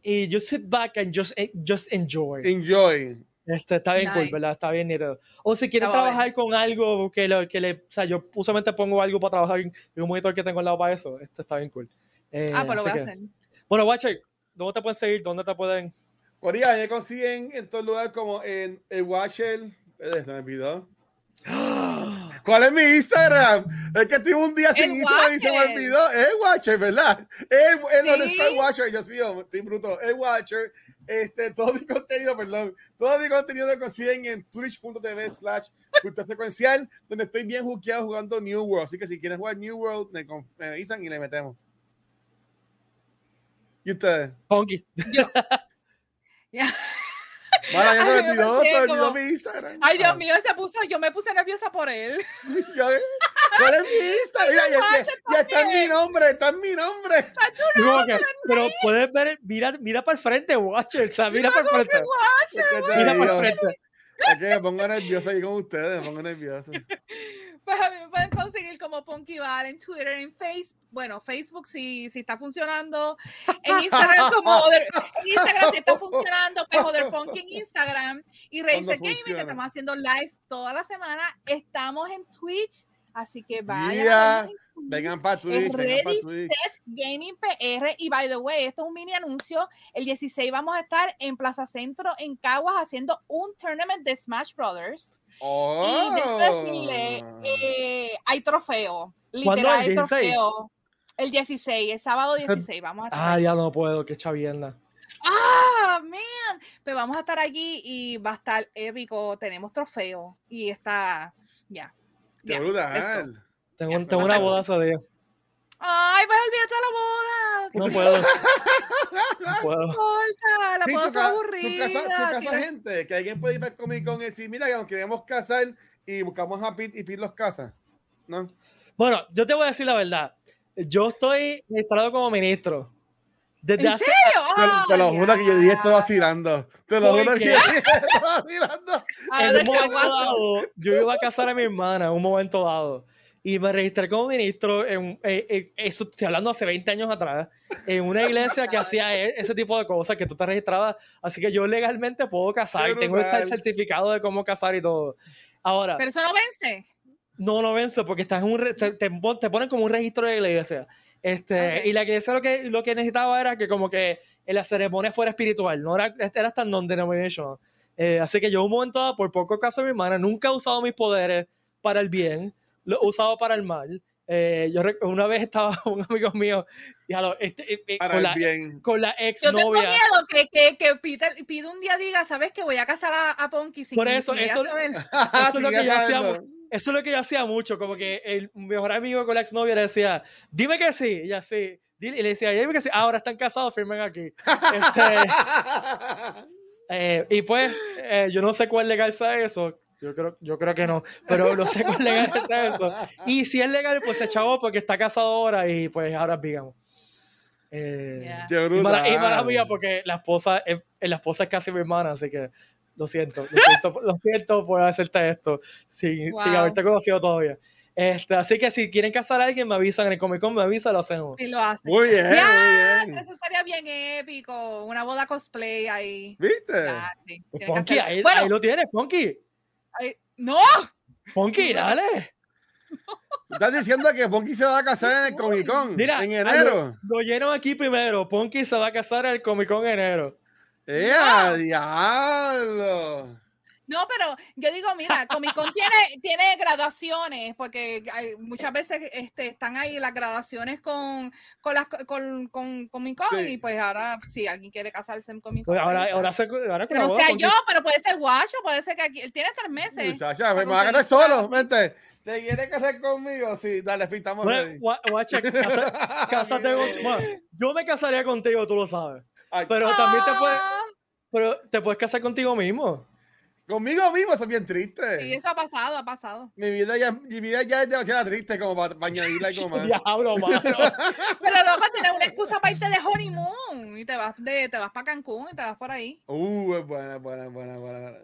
y just sit back and just, just enjoy. Enjoy. Este, está bien cool. ¿verdad? Está bien nítido. O si bueno. trabajar con algo que, lo, que le... O sea, yo usualmente pongo algo para trabajar en un monitor que tengo al lado para eso. Este está bien cool. Eh, ah, pues lo voy a hacer. Bueno, Watcher, ¿dónde te pueden seguir? ¿Dónde te pueden...? Corea, me consiguen en todos lugares como en el Watcher. Se me olvidó. ¿Cuál es mi Instagram? Es que estuve un día sin El Instagram y se me olvidó. Es el Watcher, ¿verdad? Es es donde Sí. está el Watcher. Yo sí, yo estoy bruto. El Watcher. Este, todo mi contenido, perdón. Todo mi contenido lo consiguen en twitch.tv slash secuencial, donde estoy bien juqueado jugando New World. Así que si quieren jugar New World, me, me avisan y le metemos. ¿Y ustedes? Punky. Ya. Mara, ya se Ay, me yo olvidó, pensé se me olvidó como- mi Instagram. Ay, Dios Ah. mío, se puso, yo me puse nerviosa por él. ¿Cuál es mi Instagram? Mira, ya, ya- Watcher ya está en mi nombre, está en mi nombre. Que- pero puedes ver, mira, mira para el frente, Watcher. O sea, mira para el frente. Mira para el frente. es que me pongo nervioso ahí con ustedes, me pongo nervioso. Pues a mí me pueden conseguir como Punky Val en Twitter, en Facebook. Bueno, Facebook si, si está funcionando. En Instagram como Other- en Instagram si está funcionando, pues Other Punky en Instagram. Y Razer Gaming, que estamos haciendo live toda la semana. Estamos en Twitch Así que vayan. Yeah. vayan. Vengan para Twitch, Es vengan Ready Twitch. Set Gaming PR. Y by the way, esto es un mini anuncio. El 16 vamos a estar en Plaza Centro, en Caguas, haciendo un tournament de Smash Brothers. Oh. Y decirle, eh, hay trofeo. Literal, hay ¿El 16? trofeo. El 16, el sábado 16, vamos a estar. Ah, ya no puedo, qué chavierna. Ah, man. Pues vamos a estar allí y va a estar épico. Tenemos trofeo y está, ya. Qué brutal. Tengo, tengo una bastante. boda ese día. Ay, pues olvídate de la boda. No puedo. No puedo. importa, la boda tu es aburrida. casa, tu casa gente, que alguien puede ir para Comic Con y decir, mira, que nos queremos casar y buscamos a Pete y Pete los casa. ¿No? Bueno, yo te voy a decir la verdad. Yo estoy instalado como ministro. Desde ¿En hace. serio? Te, te lo juro que yo dije esto vacilando. Te lo ¿Por juro que qué? yo dije esto vacilando. Ah, En un momento dado, yo iba a casar a mi hermana en un momento dado. Y me registré como ministro, en, eh, eh, eso estoy hablando hace 20 años atrás, en una iglesia que hacía e- ese tipo de cosas que tú te registrabas. Así que yo legalmente puedo casar Qué y tengo este certificado de cómo casar y todo. Ahora, Pero eso no vence. no, no vence porque estás en un te, te ponen como un registro de la iglesia. Este, Ok. Y la iglesia lo que, lo que necesitaba era que como que en la ceremonia fuera espiritual, no era, era hasta non-denominational. Eh, así que yo en un momento dado, por poco caso de mi hermana, nunca he usado mis poderes para el bien, lo he usado para el mal. Eh, yo una vez estaba un amigo mío ya lo- este, Para con, la, bien. con la ex Yo tengo novia. miedo que, que, que Peter pide un día diga, ¿sabes que voy a casar a, a Ponky sin Por eso, eso- saber? Eso es lo que ya yo hacía. Eso es lo que yo hacía mucho, como que el mejor amigo con la exnovia le decía, dime que sí, y ya sí. Dile- Y le decía, dime que sí, ahora están casados, firmen aquí. Este, eh, y pues, eh, yo no sé cuál legal sea eso, yo creo, yo creo que no, pero no sé cuál legal sea eso. Y si es legal, pues se chavó porque está casado ahora y pues ahora es bigamo. Eh, Yeah. Y mala, y mala mía porque la esposa, es, la esposa es casi mi hermana, así que lo siento, lo siento, lo siento por hacerte esto sin, sin Wow. haberte conocido todavía. Este, así que si quieren casar a alguien, me avisan en el Comic Con, me avisan, lo hacemos. Sí lo hace. Muy bien, muy bien. Eso estaría bien épico. Una boda cosplay ahí. ¿Viste? Ya, sí, Pues Ponky, ahí, Bueno, ahí lo tienes, Ponky. ay, no, Ponky, dale. Estás diciendo que Ponky se va a casar en el Comic Con Mira, en enero. Lo, lo lleno aquí primero. Ponky se va a casar al Comic Con en enero. ¡Eh, diablo! no, pero yo digo, mira, Comic Con tiene, tiene graduaciones, porque hay- muchas veces este, están ahí las graduaciones con, con, las, con, con Comic Con, Sí. y pues ahora, si alguien quiere casarse en Comic Con, Pues ahora, pues, ahora, se, ahora que no sea yo, pero puede ser guacho, puede ser que aquí, él tiene tres meses. Muchacha, me vas a casar solo, vente. ¿Te quieres casar conmigo? Sí, dale, pintamos Bueno, guacha, casa- cásate con- bueno, yo me casaría contigo, tú lo sabes. Ay, Pero también te puedes, Ah, pero te puedes casar contigo mismo. Conmigo mismo, eso es bien triste. Sí, eso ha pasado, ha pasado. Mi vida ya, mi vida ya es demasiado triste como para, para añadirle algo más. Diablo, mano. Pero luego tienes una excusa para irte de honeymoon y te vas de, te vas para Cancún y te vas por ahí. Uh, es buena, buena, buena, buena. buena.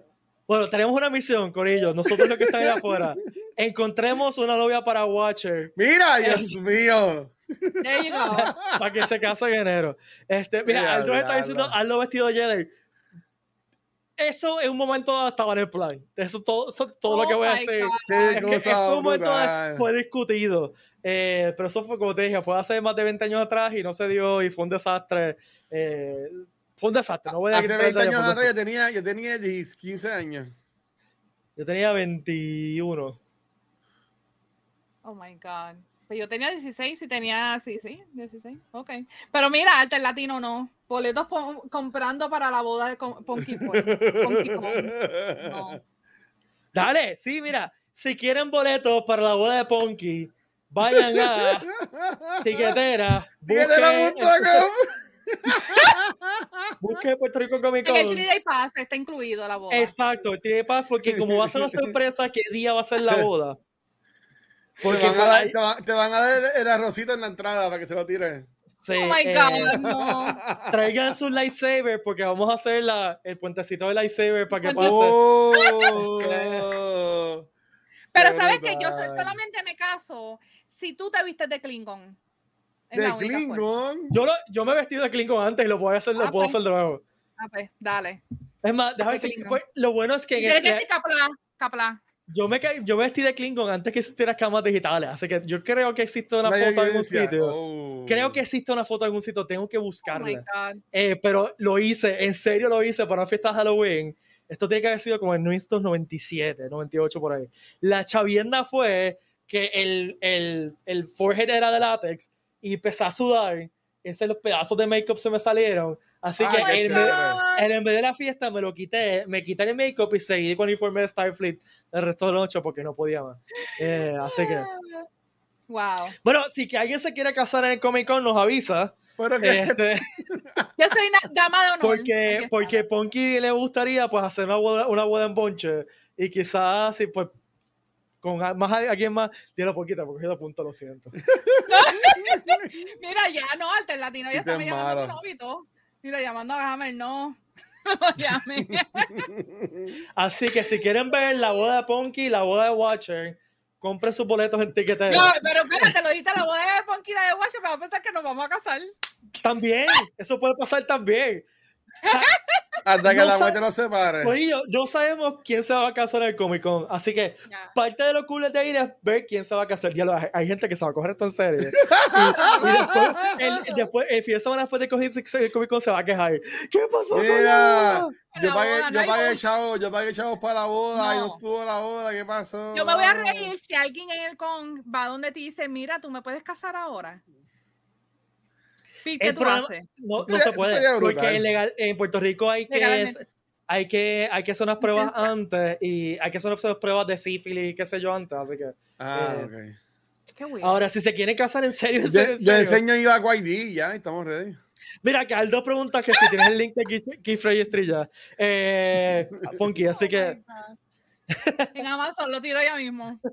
Bueno, tenemos una misión, Corillo. Nosotros los que están allá afuera. Encontremos una novia para Watcher Mira, Dios mío. There you go. para que se case en enero. Este, mira, Ya, Aldo está diablo. diciendo hazlo vestido de Jedi. Eso en un momento dado estaba en el plan. Eso todo, eso es todo lo que Oh voy a hacer. Es que cosa en un momento dado fue discutido. Eh, pero eso fue como te dije, fue hace más de 20 años atrás y no se dio y fue un desastre. Eh, fue un desastre. No voy a Hace decir 20 años atrás yo tenía, yo tenía 10, 15 años. Yo tenía 21. Oh my God. Pues yo tenía 16 y tenía, sí, sí, 16. Ok. Pero mira, Alter Latino no. Boletos comprando para la boda de Con- Ponky Con. No. Dale, sí, mira, si quieren boletos para la boda de Ponky, vayan a Tiquetera, busquen, Tiquetera.com. busquen Puerto Rico Comic En el Con. 3 Day Pass está incluido la boda. Exacto, el Ticket Pass, porque como va a ser una sorpresa, ¿qué día va a ser la boda? Porque te, van a dar, hay- te, van, te van a dar el, arrocito en la entrada para que se lo tire. sí, Oh my eh, God, no. traigan sus lightsaber porque vamos a hacer la, el puentecito de lightsaber para que pase. Oh. Pero sabes que yo solamente me caso si tú te vistes de Klingon. De. Klingon. Yo, lo- yo me he vestido de Klingon antes y lo puedo hacer, lo Ah, puedo pues. hacer de nuevo. Ah, pues, dale. Es más, déjame De decir, lo bueno es que en este- decir Capla, Capla. Yo me, yo me vestí de Klingon antes que existieran cámaras digitales, así que yo creo que existe una La foto en algún sitio. Oh. Creo que existe una foto en algún sitio, tengo que Oh buscarla. God. Eh, pero lo hice, en serio lo hice para una fiesta de Halloween. Esto tiene que haber sido como en 1997, 98 por ahí. La chavienda fue que el, el, el forehead era de látex y empecé a sudar. Ese, los pedazos de make-up se me salieron. Así que en, en vez de la fiesta me lo quité, me quité el make-up y seguí con el uniforme de Starfleet el resto de la noche porque no podía más. Eh, así que, Wow. bueno, si que alguien se quiere casar en el Comic Con, nos avisa. Pero que Este, Yo soy una dama de honor. porque, porque Ponky le gustaría pues hacer una boda, una boda en Bonche y quizás si pues con a- más alguien más, tiene poquita porque yo apunto, lo siento. Mira, ya no, Alternatino ya está es me llamando a mi novio y todo. Mira, llamando a Hammer, no. Así que si quieren ver la boda de Ponky y la boda de Watcher, compren sus boletos en tiquetera. No, pero espérate, lo diste la boda de Ponky y la de Watcher, pero va a pensar que nos vamos a casar. También, eso puede pasar también. Hasta que No la muerte nos separe. Corillo, no sabemos quién se va a casar en el Comic Con, así que Ya. parte de lo cool de ir es ver quién se va a casar. Ya lo- hay, hay gente que se va a coger esto en serio. Y, y después, el, después, el fin de semana después de coger el Comic Con se va a quejar. ¿Qué pasó con la Mira, boda? yo pagué, boda, no yo hay pagué chavo, yo pagué chavos para la boda y no No. estuvo la boda, ¿qué pasó? Yo me voy a reír si alguien en el con va donde te dice, mira, tú me puedes casar ahora. Pete, ¿qué El tú problema- haces? No, se puede, porque en, legal, en Puerto Rico hay que, hay que hay que hacer unas pruebas antes y hay que hacer unas pruebas de sífilis, qué sé yo, antes. Así que Ah, Eh, ok. Qué weird. ahora, si se quieren casar en serio, en Yo, serio, yo enseño iba a YD, ya, estamos ready. Mira, que Aldo pregunta que si tienes el link de Keith- Keith Frey Estrella. Eh, Ponky, así Oh que. En Amazon lo tiro ya mismo.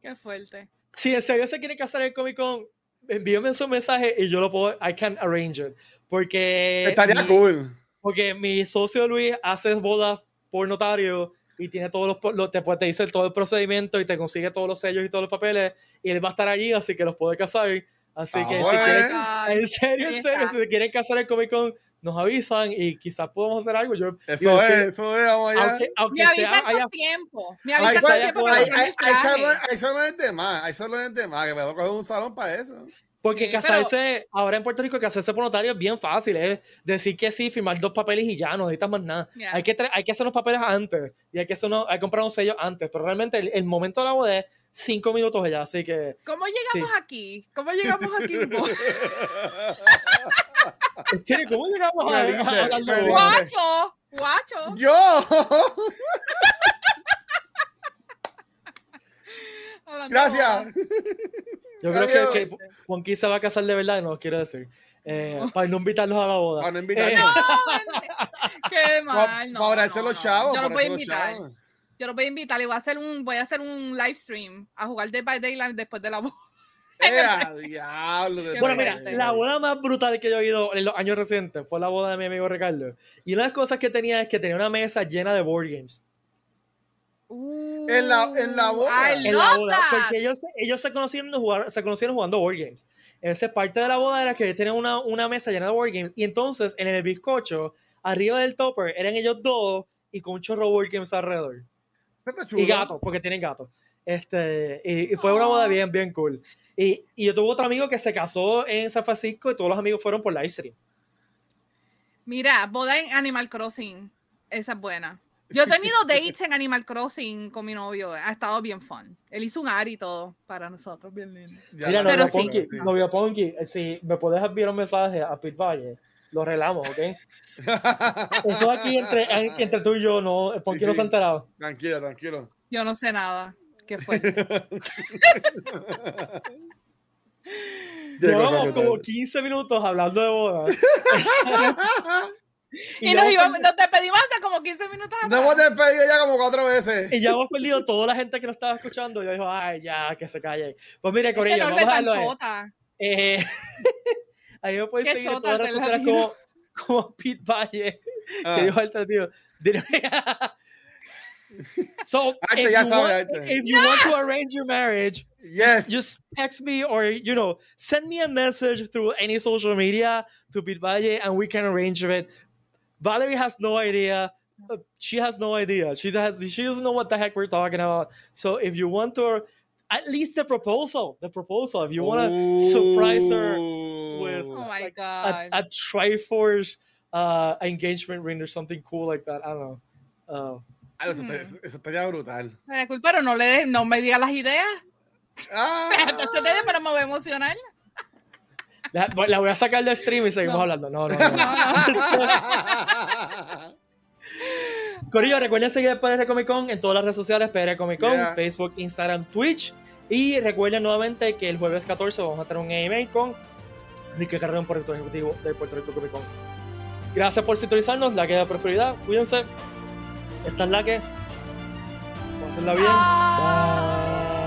Qué fuerte. Si en serio se quiere casar en Comic Con, envíame su mensaje y yo lo puedo, I can arrange it. Porque Estaría mi- cool. Porque mi socio Luis hace bodas por notario y tiene todos los, los- te, puede- te dice todo el procedimiento y te consigue todos los sellos y todos los papeles y él va a estar allí, así que los puede casar. Así Ah, que si bueno. quieren, God. en serio, en serio, si se quieren casar en Comic Con, nos avisan y quizás podemos hacer algo. Yo, Eso digo, es, que eso es, vamos allá. Aunque, aunque Me sea avisan allá- con tiempo. Me avisan con tiempo para Ay, poner ay, el ay, eso, no, traje. eso no es de más, eso no es de más, que me voy a coger un salón para eso. porque Sí, pero- casarse, ahora en Puerto Rico, casarse por notario es bien fácil, es decir que sí, firmar dos papeles y ya, no necesitas más nada. Hay, que hay hacer los papeles antes y hay que, hacer unos- hay que comprar un sello antes, pero realmente el, el momento de la boda es cinco minutos allá, así que ¿Cómo llegamos aquí? ¿Cómo llegamos aquí? En serio, ¿cómo llegamos a, a felices. boda? ¡Guacho! ¡Guacho! ¡Yo! Gracias. Yo creo que, que Juanqui se va a casar de verdad y no lo quiere decir. Eh, para no invitarlos a la boda. Para no. Eh, Qué mal. No, para no, los no. chavos. Yo los voy a invitar. chavos. Yo los voy a invitar y voy a hacer un, voy a hacer un live stream a jugar Dead by Daylight después de la boda. ¡Eh, a diablo! de Bueno, mira, la boda más brutal que yo he oído en los años recientes fue la boda de mi amigo Ricardo. Y una de las cosas que tenía es que tenía una mesa llena de board games. En la- en la boda. I en la boda, that. porque ellos, ellos se, conocieron jugar, se conocieron jugando board games. Esa parte de la boda era que tenían una, una mesa llena de board games y entonces en el bizcocho, arriba del topper, eran ellos dos y con un chorro de board games alrededor. Y gatos, porque tienen gatos. Este, y, y fue una boda Aw. bien, bien cool. Y, y yo tuve otro amigo que se casó en San Francisco y todos los amigos fueron por live stream. Mira, boda en Animal Crossing. Esa es buena. Yo he tenido dates en Animal Crossing con mi novio. Ha estado bien fun. Él hizo un ar y todo para nosotros. Bien lindo. Mira, novio sí. Ponky, sí. novio Ponky, si me puedes enviar un mensaje a Pete Valle, lo arreglamos, ¿ok? Eso aquí entre, en- entre tú y yo, no, Ponky Sí, no se ha enterado. Tranquilo, tranquilo. Yo no sé nada. Qué fuerte. Llevamos como 15 minutos hablando de bodas. y ya nos, íbamos, nos despedimos hace como 15 minutos Nos hemos despedido ya como cuatro veces. y ya hemos perdido toda la gente que nos estaba escuchando. Y yo dijo, ay, ya, que se calle. Pues mire, Es que Corillo, Norbert vamos a chota. Eh, ahí me pueden Qué seguir en todas las redes sociales como, como Pete Valle, Ah, que dijo alternativo. Dile- so, Arte, if you, want, arte. if you want to arrange your marriage, yes. just text me or you know send me a message through any social media to Pete Valle and we can arrange it. Valerie has no idea. uh, she has no idea. She has she doesn't know what the heck we're talking about. So if you want to, at least the proposal, the proposal. If you want to surprise her with Oh my like, a, god. a Triforce uh, engagement ring or something cool like that. I don't know. Uh, Ah, eso, está- eso- eso estaría brutal. Me disculpa, pero no, le, de- no me diga las ideas. Ah. Pero me voy a emocionar. la, la voy a sacar del stream y seguimos No. hablando. No, no, no. Corillo, recuerden seguir PR Comic Con en todas las redes sociales, PR Comic Con, Yeah. Facebook, Instagram, Twitch. Y recuerden nuevamente que el jueves 14 vamos a tener un AMA con Enrique Carrera, director ejecutivo de Puerto Rico Comic Con. Gracias por sintonizarnos, la que da prosperidad. Cuídense. Esta es la que. Vamos a hacerla bien. Bye. Bye.